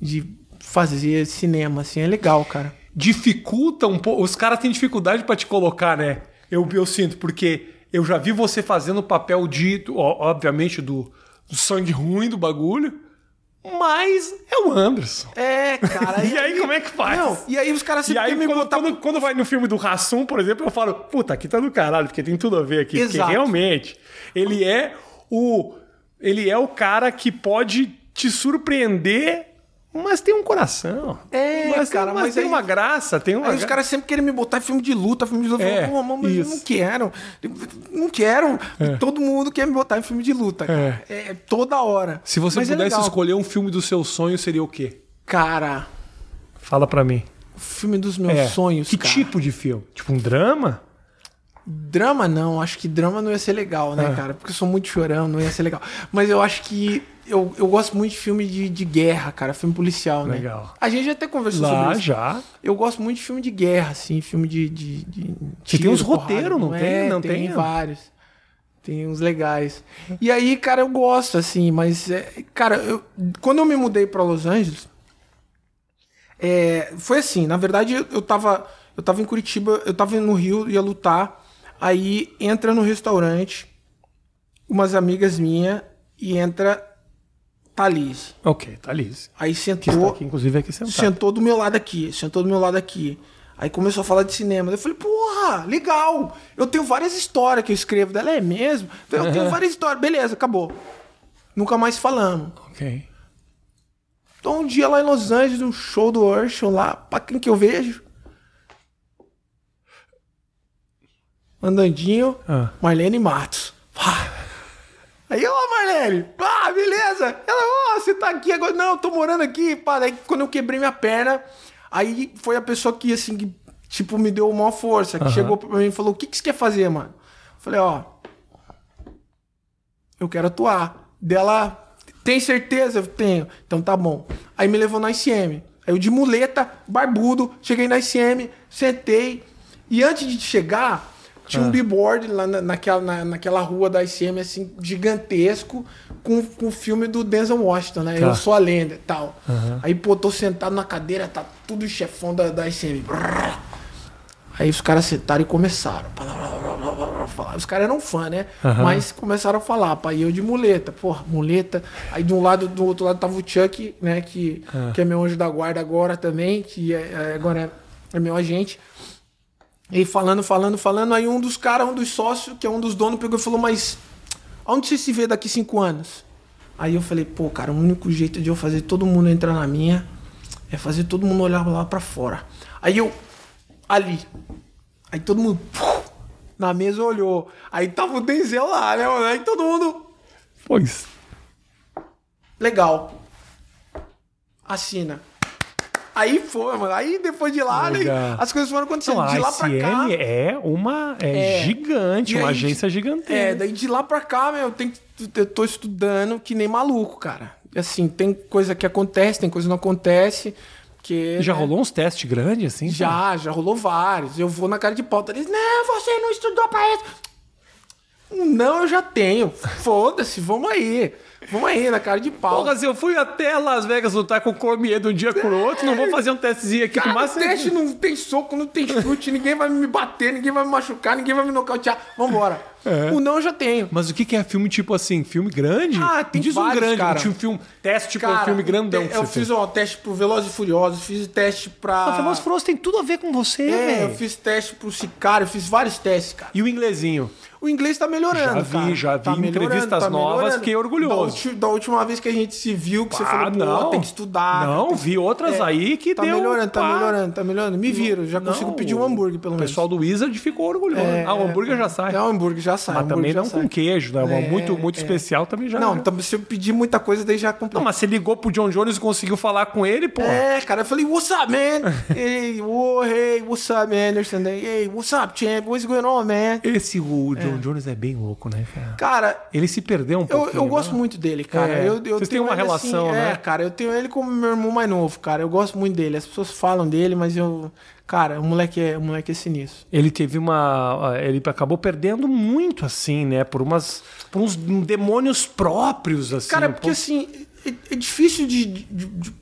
de fazer cinema, assim, é legal, cara. dificulta um pouco. Os caras têm dificuldade pra te colocar, né? Eu, eu sinto, porque eu já vi você fazendo o papel de, obviamente, do, do sangue ruim do bagulho, mas é o Anderson. É, cara. [laughs] E aí, como é que faz? Não, e aí os caras E sempre aí, quando, botar... quando, quando vai no filme do Rassum, por exemplo, eu falo, puta, aqui tá do caralho, porque tem tudo a ver aqui. Porque Exato. realmente, ele é o. Ele é o cara que pode te surpreender, mas tem um coração. É, mas, cara, mas, mas tem aí- uma graça, tem uma Aí os gra- caras sempre querem me botar em filme de luta, filme de luta. É, Pô, mas eu isso. não quero. Não quero. Todo mundo quer me botar em filme de luta, cara. É, toda hora. Se você Mas é pudesse escolher um filme do seu sonho, seria o quê? Cara, Fala pra mim. o filme dos meus É, sonhos, Que cara. tipo de filme? Tipo um drama? Drama não, acho que drama não ia ser legal, né, É. cara? Porque eu sou muito chorão, não ia ser legal. Mas eu acho que. Eu, eu gosto muito de filme de, de guerra, cara, filme policial, né? Legal. A gente já até conversou Lá sobre isso. já. Eu gosto muito de filme de guerra, assim, filme de. de, de Que tem uns tiro, roteiros, não porrada. tem? É, Não tem? tem? vários. Tem uns legais. E aí, cara, eu gosto, assim, mas. é, cara, eu, quando eu me mudei pra Los Angeles. é, foi assim, na verdade, eu, eu tava. Eu tava em Curitiba, eu tava no Rio, ia lutar. Aí entra no restaurante umas amigas minhas e entra Thalise. Ok, Liz. Aí Que está sentou. aqui, inclusive, aqui sentado. Sentou do meu lado aqui, sentou do meu lado aqui. Aí começou a falar de cinema. Eu falei, porra, legal. Eu tenho várias histórias que eu escrevo dela. É mesmo? Eu tenho várias histórias. Beleza, acabou. Nunca mais falamos. Ok. Então um dia lá em Los Angeles, um show do Urshel lá, pra quem que eu vejo? Andandinho, Ah. Marlene Matos. Pá. Aí, ó, Marlene, ah, beleza. Ela, ó, você tá aqui agora. Não, eu tô morando aqui. Pá, daí quando eu quebrei minha perna, aí foi a pessoa que, assim, que, tipo, me deu uma força, que Aham. chegou pra mim e falou: o que, que você quer fazer, mano? Falei, ó, eu quero atuar. Dela, tem certeza? Eu tenho. Então tá bom. Aí me levou na ICM. Aí eu de muleta, barbudo, cheguei na ICM, sentei. E antes de chegar, tinha Ah. um billboard lá na, naquela, na- naquela rua da ICM, assim, gigantesco, com, com o filme do Denzel Washington, né? Tá. Eu sou a lenda e tal. Aí, pô, tô sentado na cadeira, tá tudo chefão da, da ICM. Aí os caras sentaram e começaram. Os caras eram fã, né? Aham. Mas começaram a falar, e eu de muleta, porra, muleta. Aí de um lado, do outro lado tava o Chuck, né? Que, Ah. que é meu anjo da guarda agora também, que é, é- agora é, é meu agente. E falando, falando, falando. Aí um dos caras, um dos sócios, que é um dos donos, pegou e falou: Mas onde você se vê daqui cinco anos? Aí eu falei: Pô, cara, o único jeito de eu fazer todo mundo entrar na minha é fazer todo mundo olhar lá pra fora. Aí eu, ali. Aí todo mundo puf, na mesa olhou. Aí tava o Denzel lá, né, mano? Aí todo mundo. Pois. Legal. Assina. Aí foi, mano. Aí depois de lá, né, as coisas foram acontecendo. Então, de lá pra cá. É uma. É, É. gigante, E uma aí, agência gigantesca. É, daí de lá pra cá, meu, eu, tenho, que- eu tô estudando que nem maluco, cara. Assim, tem coisa que acontece, tem coisa que não acontece. Que, Já né, rolou uns testes grandes, assim? Já, já rolou vários. Eu vou na cara de pauta, eles, não, você não estudou pra isso. Não, eu já tenho. Foda-se, vamos aí. Vamos aí, na cara de pau. Porra, se eu fui até Las Vegas lutar com o Cormier de um dia pro outro, não vou fazer um testezinho aqui Cara, com o máximo. teste não tem soco, não tem chute, ninguém vai me bater, ninguém vai me machucar, ninguém vai me nocautear. Vambora. É. O não eu já tenho. Mas o que que é filme tipo assim? Filme grande? Ah, tem Diz um vários, grande, cara. um filme, teste tipo um Cara, filme grandão te- eu fiz fez. ó, teste pro Velozes e Furiosos, fiz teste pra... Ah, Velozes e Furiosos tem tudo a ver com você, É, velho. eu fiz teste pro Sicário, fiz vários testes, cara. E o inglesinho? O inglês tá melhorando, Já vi, cara. já vi Tá melhorando, entrevistas novas, fiquei orgulhoso. Da, da última vez que a gente se viu, que você Ah, falou, não. tem que estudar. Não, vi outras aí que tá deu... melhorando, tá pá. melhorando, tá melhorando. Me viram, já consigo Não, pedir um hambúrguer, pelo O menos. pessoal do Wizard ficou orgulhoso. ah, o hambúrguer já sai. É, o hambúrguer já sai. Mas o também não sai. com queijo, né? É, muito muito é. especial também já. Não, então, se eu pedir muita coisa, daí já complica. Não, mas você ligou pro John Jones e conseguiu falar com ele, pô. É, cara, eu falei, what's up, man? [laughs] hey, oh, hey, what's up, man? Anderson, hey, what's up, champ? What's going on, man? Esse o John Jones é bem louco, né, cara? Cara, Ele se perdeu um eu, pouquinho. eu gosto né? muito dele, cara. É, eu, eu vocês têm uma ele relação, assim, né? É, cara, eu tenho ele como meu irmão mais novo, cara. Eu gosto muito dele. As pessoas falam dele, mas eu... Cara, o moleque é, o moleque é sinistro. Ele teve uma. Ele acabou perdendo muito, assim, né? Por umas. Por uns demônios próprios, assim. Cara, porque pouco- assim, é, é difícil de, de- de- de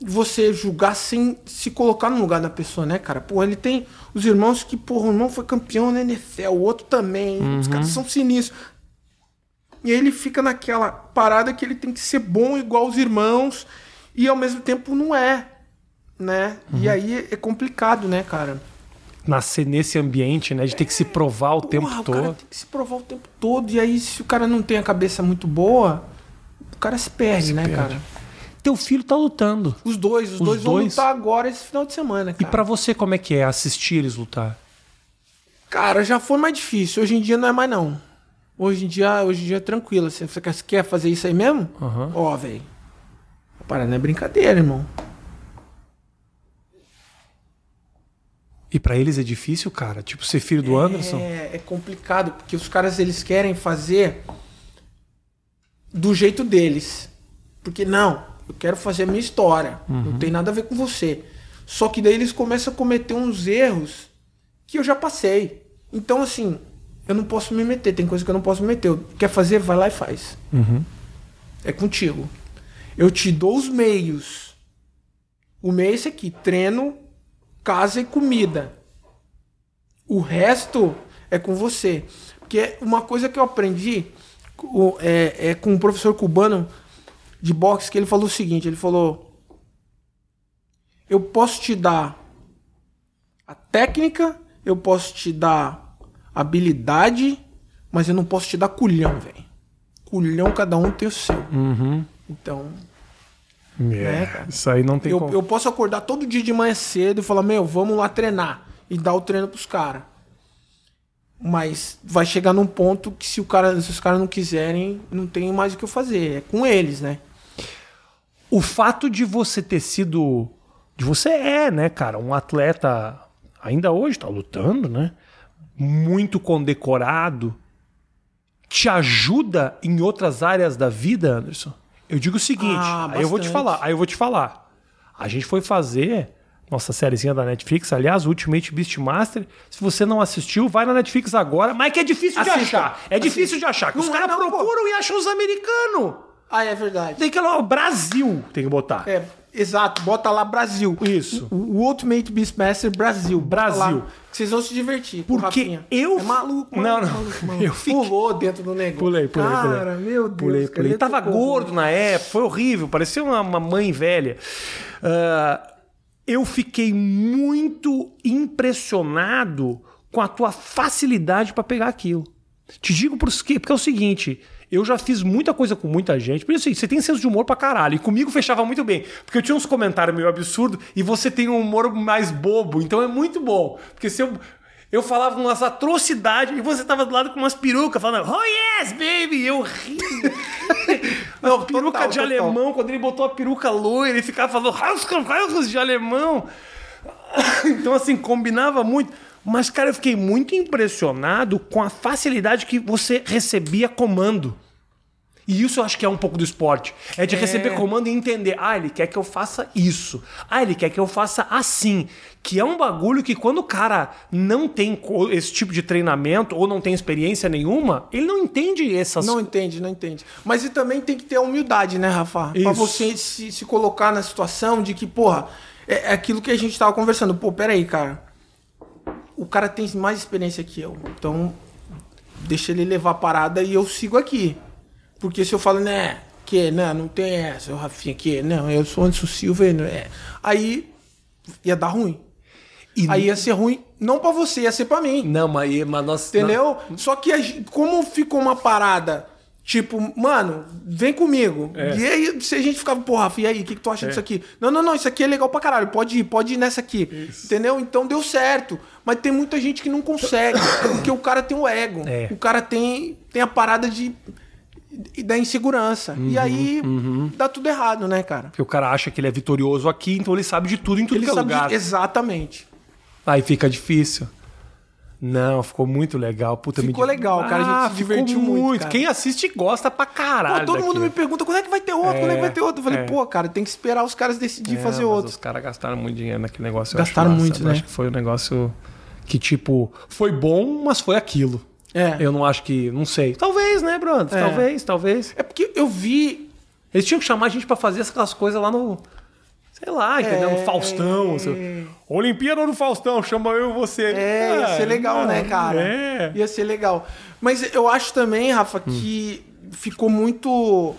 você julgar sem se colocar no lugar da pessoa, né, cara? Pô, ele tem os irmãos que, porra, o irmão foi campeão na NFL, o outro também. Os caras são sinistros. E aí ele fica naquela parada que ele tem que ser bom igual os irmãos e ao mesmo tempo não é, né? E aí é complicado, né, cara? Nascer nesse ambiente, né? De ter que se provar o tempo o todo. cara tem que se provar o tempo todo. E aí, se o cara não tem a cabeça muito boa, o cara se perde, né, perde. cara? Teu filho tá lutando. Os dois, os, Os dois, vão dois? lutar agora esse final de semana, E cara. pra você, como é que é assistir eles lutar? Cara, já foi mais difícil. Hoje em dia não é mais, não. Hoje em dia, hoje em dia é tranquilo. Assim, Você quer, fazer isso aí mesmo? Aham. Ó, velho. A parada não é brincadeira, irmão. E pra eles é difícil, cara? Tipo, ser filho do Anderson? É, é complicado, porque os caras eles querem fazer do jeito deles. Porque não, eu quero fazer a minha história. Não tem nada a ver com você. Só que daí eles começam a cometer uns erros que eu já passei. Então, assim, eu não posso me meter. Tem coisa que eu não posso me meter. Eu- Quer fazer, vai lá e faz. Uhum. É contigo. Eu te dou os meios. O meio é esse aqui: treino, casa e comida. O resto é com você. Porque uma coisa que eu aprendi é, é com um professor cubano de boxe que ele falou o seguinte: ele falou, eu posso te dar a técnica, eu posso te dar habilidade, mas eu não posso te dar culhão, velho. Culhão cada um tem o seu. Uhum. Então, É, cara. Isso aí não tem eu, como. eu posso acordar todo dia de manhã cedo e falar, meu, vamos lá treinar. E dar o treino pros caras. Mas vai chegar num ponto que se, o cara, se os caras não quiserem, não tem mais o que eu fazer. É com eles, né? O fato de você ter sido. De você é, né, cara, um atleta. Ainda hoje tá lutando, né? Muito condecorado. Te ajuda em outras áreas da vida, Anderson? Eu digo o seguinte, Ah, aí eu vou te falar, aí eu vou te falar. A gente foi fazer nossa sériezinha da Netflix, aliás, Ultimate Beastmaster. Se você não assistiu, vai na Netflix agora, mas que é difícil de Assista. achar. É difícil de achar. os é caras não, pô. procuram e acham os americanos. Ah, é verdade. Tem que lá, Brasil tem que botar. É, exato. Bota lá Brasil. Isso. O, o Ultimate Beastmaster Brasil. Brasil. Vocês vão se divertir. Porque eu- É maluco, Não, maluco, não. maluco, maluco. [laughs] Eu fiquei- Pulou dentro do negócio. Pulei, pulei, pulei. Cara, meu Deus. Pulei, pulei. ele Tava gordo na época, foi horrível, parecia uma, uma mãe velha. Ah, eu fiquei muito impressionado com a tua facilidade para pegar aquilo. Te digo por quê? Porque é o seguinte. Eu já fiz muita coisa com muita gente. Por isso, assim, você tem senso de humor pra caralho. E comigo fechava muito bem. Porque eu tinha uns comentários meio absurdos e você tem um humor mais bobo. Então é muito bom. Porque se eu. Eu falava umas atrocidades e você tava do lado com umas perucas falando, oh yes, baby! E eu ri. [laughs] Não, peruca total, de total. alemão, quando ele botou a peruca loira, ele ficava falando, Hauskas de alemão. [laughs] Então, assim, combinava muito. Mas, cara, eu fiquei muito impressionado com a facilidade que você recebia comando. E isso eu acho que é um pouco do esporte. É de receber comando e entender. Ah, ele quer que eu faça isso. Ah, ele quer que eu faça assim. Que é um bagulho que quando o cara não tem esse tipo de treinamento ou não tem experiência nenhuma, ele não entende essas Não entende, não entende. Mas e também tem que ter a humildade, né, Rafa? Pra Isso. você se, se colocar na situação de que, porra, é, é aquilo que a gente tava conversando. Pô, peraí, cara. O cara tem mais experiência que eu. Então, deixa ele levar a parada e eu sigo aqui. Porque se eu falo, né, que, não, não tem essa, o Rafinha aqui, não, eu sou Anderson Silva, não é. Aí ia dar ruim. E Aí ia ser ruim, não pra você, ia ser pra mim. Não, mas, mas nós. Entendeu? Só que como ficou uma parada, tipo, mano, vem comigo. É. E aí, se a gente ficava, porra, e aí, o que, que tu acha disso aqui? Não, não, não, isso aqui é legal pra caralho, pode ir, pode ir nessa aqui. Entendeu? Então deu certo. Mas tem muita gente que não consegue, [coughs] porque o cara tem o ego. É. O cara tem, tem a parada de. da insegurança. Uhum, e aí dá tudo errado, né, cara? Porque o cara acha que ele é vitorioso aqui, então ele sabe de tudo em tudo Ele que é sabe de- lugar. Exatamente. Aí fica difícil. Não, ficou muito legal. Puta, me Ficou di- legal, cara, a gente se ficou divertiu muito, cara. Quem assiste gosta pra caralho. Pô, todo mundo me pergunta quando é que vai ter outro, quando é que vai ter outro. Eu falei, é. pô, cara, tem que esperar os caras decidir É, fazer outro. Os caras gastaram muito dinheiro naquele negócio. Gastaram acho muito, né? Acho que foi um negócio que, tipo, foi bom, mas foi aquilo. É. Eu não acho que. Não sei. Talvez, né, Bruno? É. Talvez, talvez. É porque eu vi. Eles tinham que chamar a gente pra fazer aquelas coisas lá no. Sei lá, entendeu? No É. Faustão. assim. Olimpíada do Faustão, chama eu e você. É, ia ser legal, não, né, cara? É. Ia ser legal. Mas eu acho também, Rafa, que ficou muito.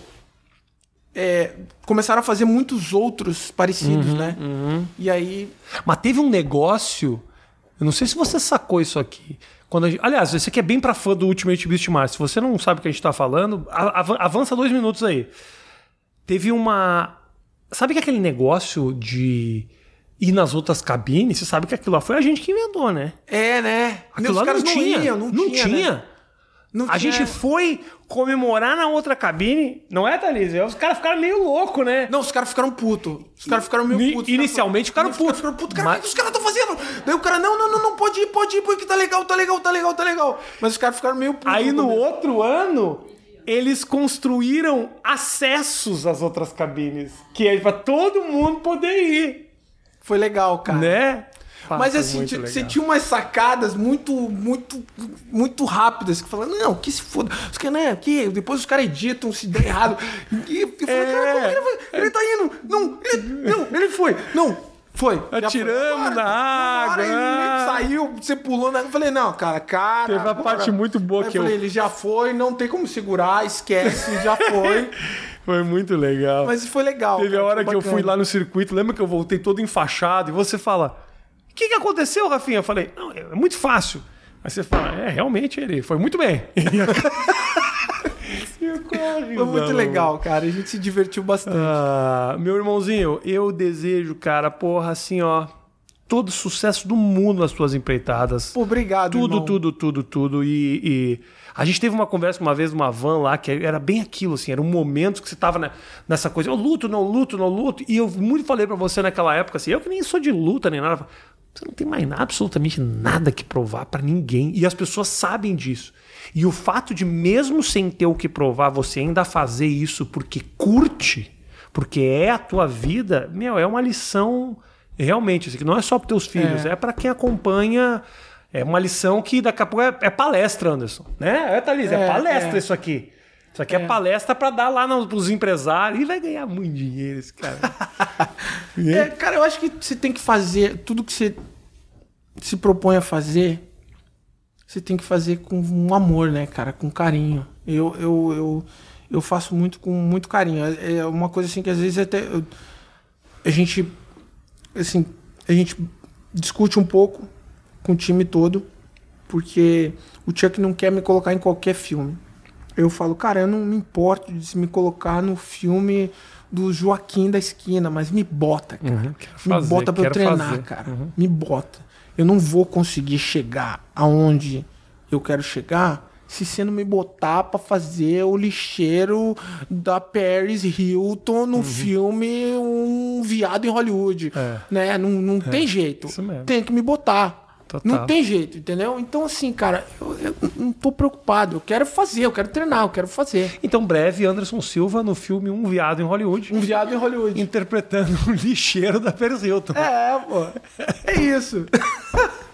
é, começaram a fazer muitos outros parecidos, Uhum, né? E aí. Mas teve um negócio. Eu não sei se você sacou isso aqui. Quando a gente- aliás, esse aqui é bem pra fã do Ultimate Beastmaster. Se você não sabe o que a gente tá falando, avança dois minutos aí. Teve uma. Sabe que aquele negócio de ir nas outras cabines? Você sabe que aquilo lá foi a gente que inventou, né? É, né? Aquilo Os lá caras não tinha. iam, não, tinha. né? Não A tinha. gente foi comemorar na outra cabine, não é, Thalys? Os caras ficaram meio loucos, né? Não, os caras ficaram putos. Os caras ficaram meio. Os caras inicialmente ficaram putos. ficaram putos. Cara, Mas- o que os caras estão fazendo? Daí o cara, não, não, não, não, pode ir, pode ir, porque tá legal, tá legal, tá legal, tá legal. Mas os caras ficaram meio putos. Aí no outro ano, eles construíram acessos às outras cabines, que é pra todo mundo poder ir, Foi legal, cara. né? Mas Foi assim, você tinha umas sacadas muito, muito, muito rápidas que falavam, não, que se foda. Os caras, né, que depois os caras editam se der errado. E eu falei, É. cara, como que ele, vai? ele tá indo? Não, ele, não, ele foi. Não, foi. Atiramos na água. ele saiu, você pulou na. Eu falei, não, cara, cara. Teve a bora. parte muito boa Aí que eu falei, ele já foi, não tem como segurar, esquece, já [laughs] foi. Foi muito legal. Mas foi legal. Teve a cara, hora foi que eu fui lá no circuito, lembra que eu voltei todo enfaixado e você fala: O que, que aconteceu, Rafinha? Eu falei: Não, é muito fácil. Aí você fala: É, realmente ele foi muito bem. [laughs] Foi muito legal, cara. A gente se divertiu bastante. Ah, meu irmãozinho, eu desejo, cara, porra, assim, ó. todo sucesso do mundo nas tuas empreitadas. Obrigado, Tudo, irmão. tudo, tudo, tudo. E, e a gente teve uma conversa uma vez numa van lá, que era bem aquilo, assim, era um momento que você tava na- nessa coisa, eu luto, não luto, não luto. E eu muito falei pra você naquela época, assim, eu que nem sou de luta nem nada. Você não tem mais nada, absolutamente nada que provar pra ninguém. E as pessoas sabem disso. E o fato de, mesmo sem ter o que provar, você ainda fazer isso porque curte, porque é a tua vida, meu, é uma lição realmente, assim, não é só para teus filhos, é, pra quem acompanha. É uma lição que daqui a pouco é, é palestra, Anderson. Né? É, Thalys, é, É, palestra é. isso aqui. Isso aqui é, palestra pra dar lá nos, empresários e vai ganhar muito dinheiro esse cara. [laughs] É, cara, eu acho que você tem que fazer tudo que você se propõe a fazer, você tem que fazer com um amor, né, cara, com carinho. Eu, eu, eu, eu faço muito com muito carinho. É é uma coisa assim que às vezes até eu- a gente assim, a gente discute um pouco com o time todo, porque o Chuck não quer me colocar em qualquer filme. Eu falo, cara, eu não me importo de se me colocar no filme do Joaquim da esquina, mas me bota, cara. Uhum, me fazer, bota pra eu treinar, fazer. cara. Uhum. Me bota. Eu não vou conseguir chegar aonde eu quero chegar se você não me botar pra fazer o lixeiro da Paris Hilton no filme Um Viado em Hollywood. Uhum. É. Né? Não, não tem jeito. Tem que me botar. Total. Não tem jeito, entendeu? Então, assim, cara, eu, eu não tô preocupado. Eu quero fazer, eu quero treinar, eu quero fazer. Então, breve, Anderson Silva no filme Um Viado em Hollywood, Um viado em Hollywood. interpretando [laughs] o lixeiro da Paris Hilton. É, pô. É isso. [laughs]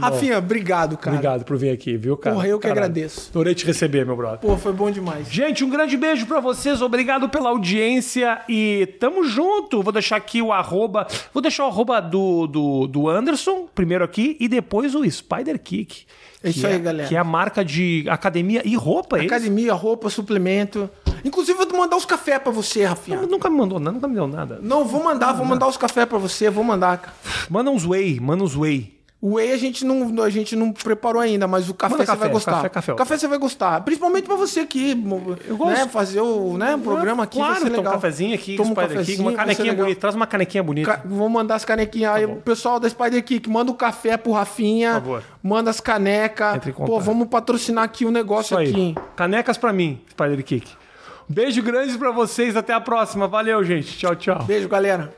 Rafinha, obrigado, cara. Obrigado por vir aqui, viu, cara? Porra, eu que Caralho. agradeço. Adorei te receber, meu brother. Pô, foi bom demais. Gente, um grande beijo pra vocês, obrigado pela audiência e tamo junto. Vou deixar aqui o arroba, vou deixar o arroba do, do, do Anderson, primeiro aqui, e depois o Spider Kick. É isso aí, galera. Que é a marca de academia e roupa, é isso? Academia, roupa, suplemento. Inclusive, eu vou mandar os cafés pra você, Rafinha. Nunca me mandou nada, nunca me deu nada. Não, vou mandar, vou mandar os cafés pra você, vou mandar, cara. Manda uns whey, manda uns whey. O whey a gente não, a gente não preparou ainda, mas o café Manda você café, vai gostar. café, café. Café você vai gostar. Principalmente pra você aqui. Eu gosto. Né, fazer o né, programa aqui claro, toma um cafezinho aqui, Toma um Spider Kick, cafezinho, uma canequinha bonita. Traz uma canequinha bonita. Ca- Vou mandar as canequinhas aí. O pessoal da Spider Kick, manda o café pro Rafinha. Por favor. Manda as canecas. Pô, vamos patrocinar aqui o negócio Isso aí. aqui, hein? Canecas pra mim, Spider Kick. Um beijo grande pra vocês, até a próxima. Valeu, gente. Tchau, tchau. Beijo, galera.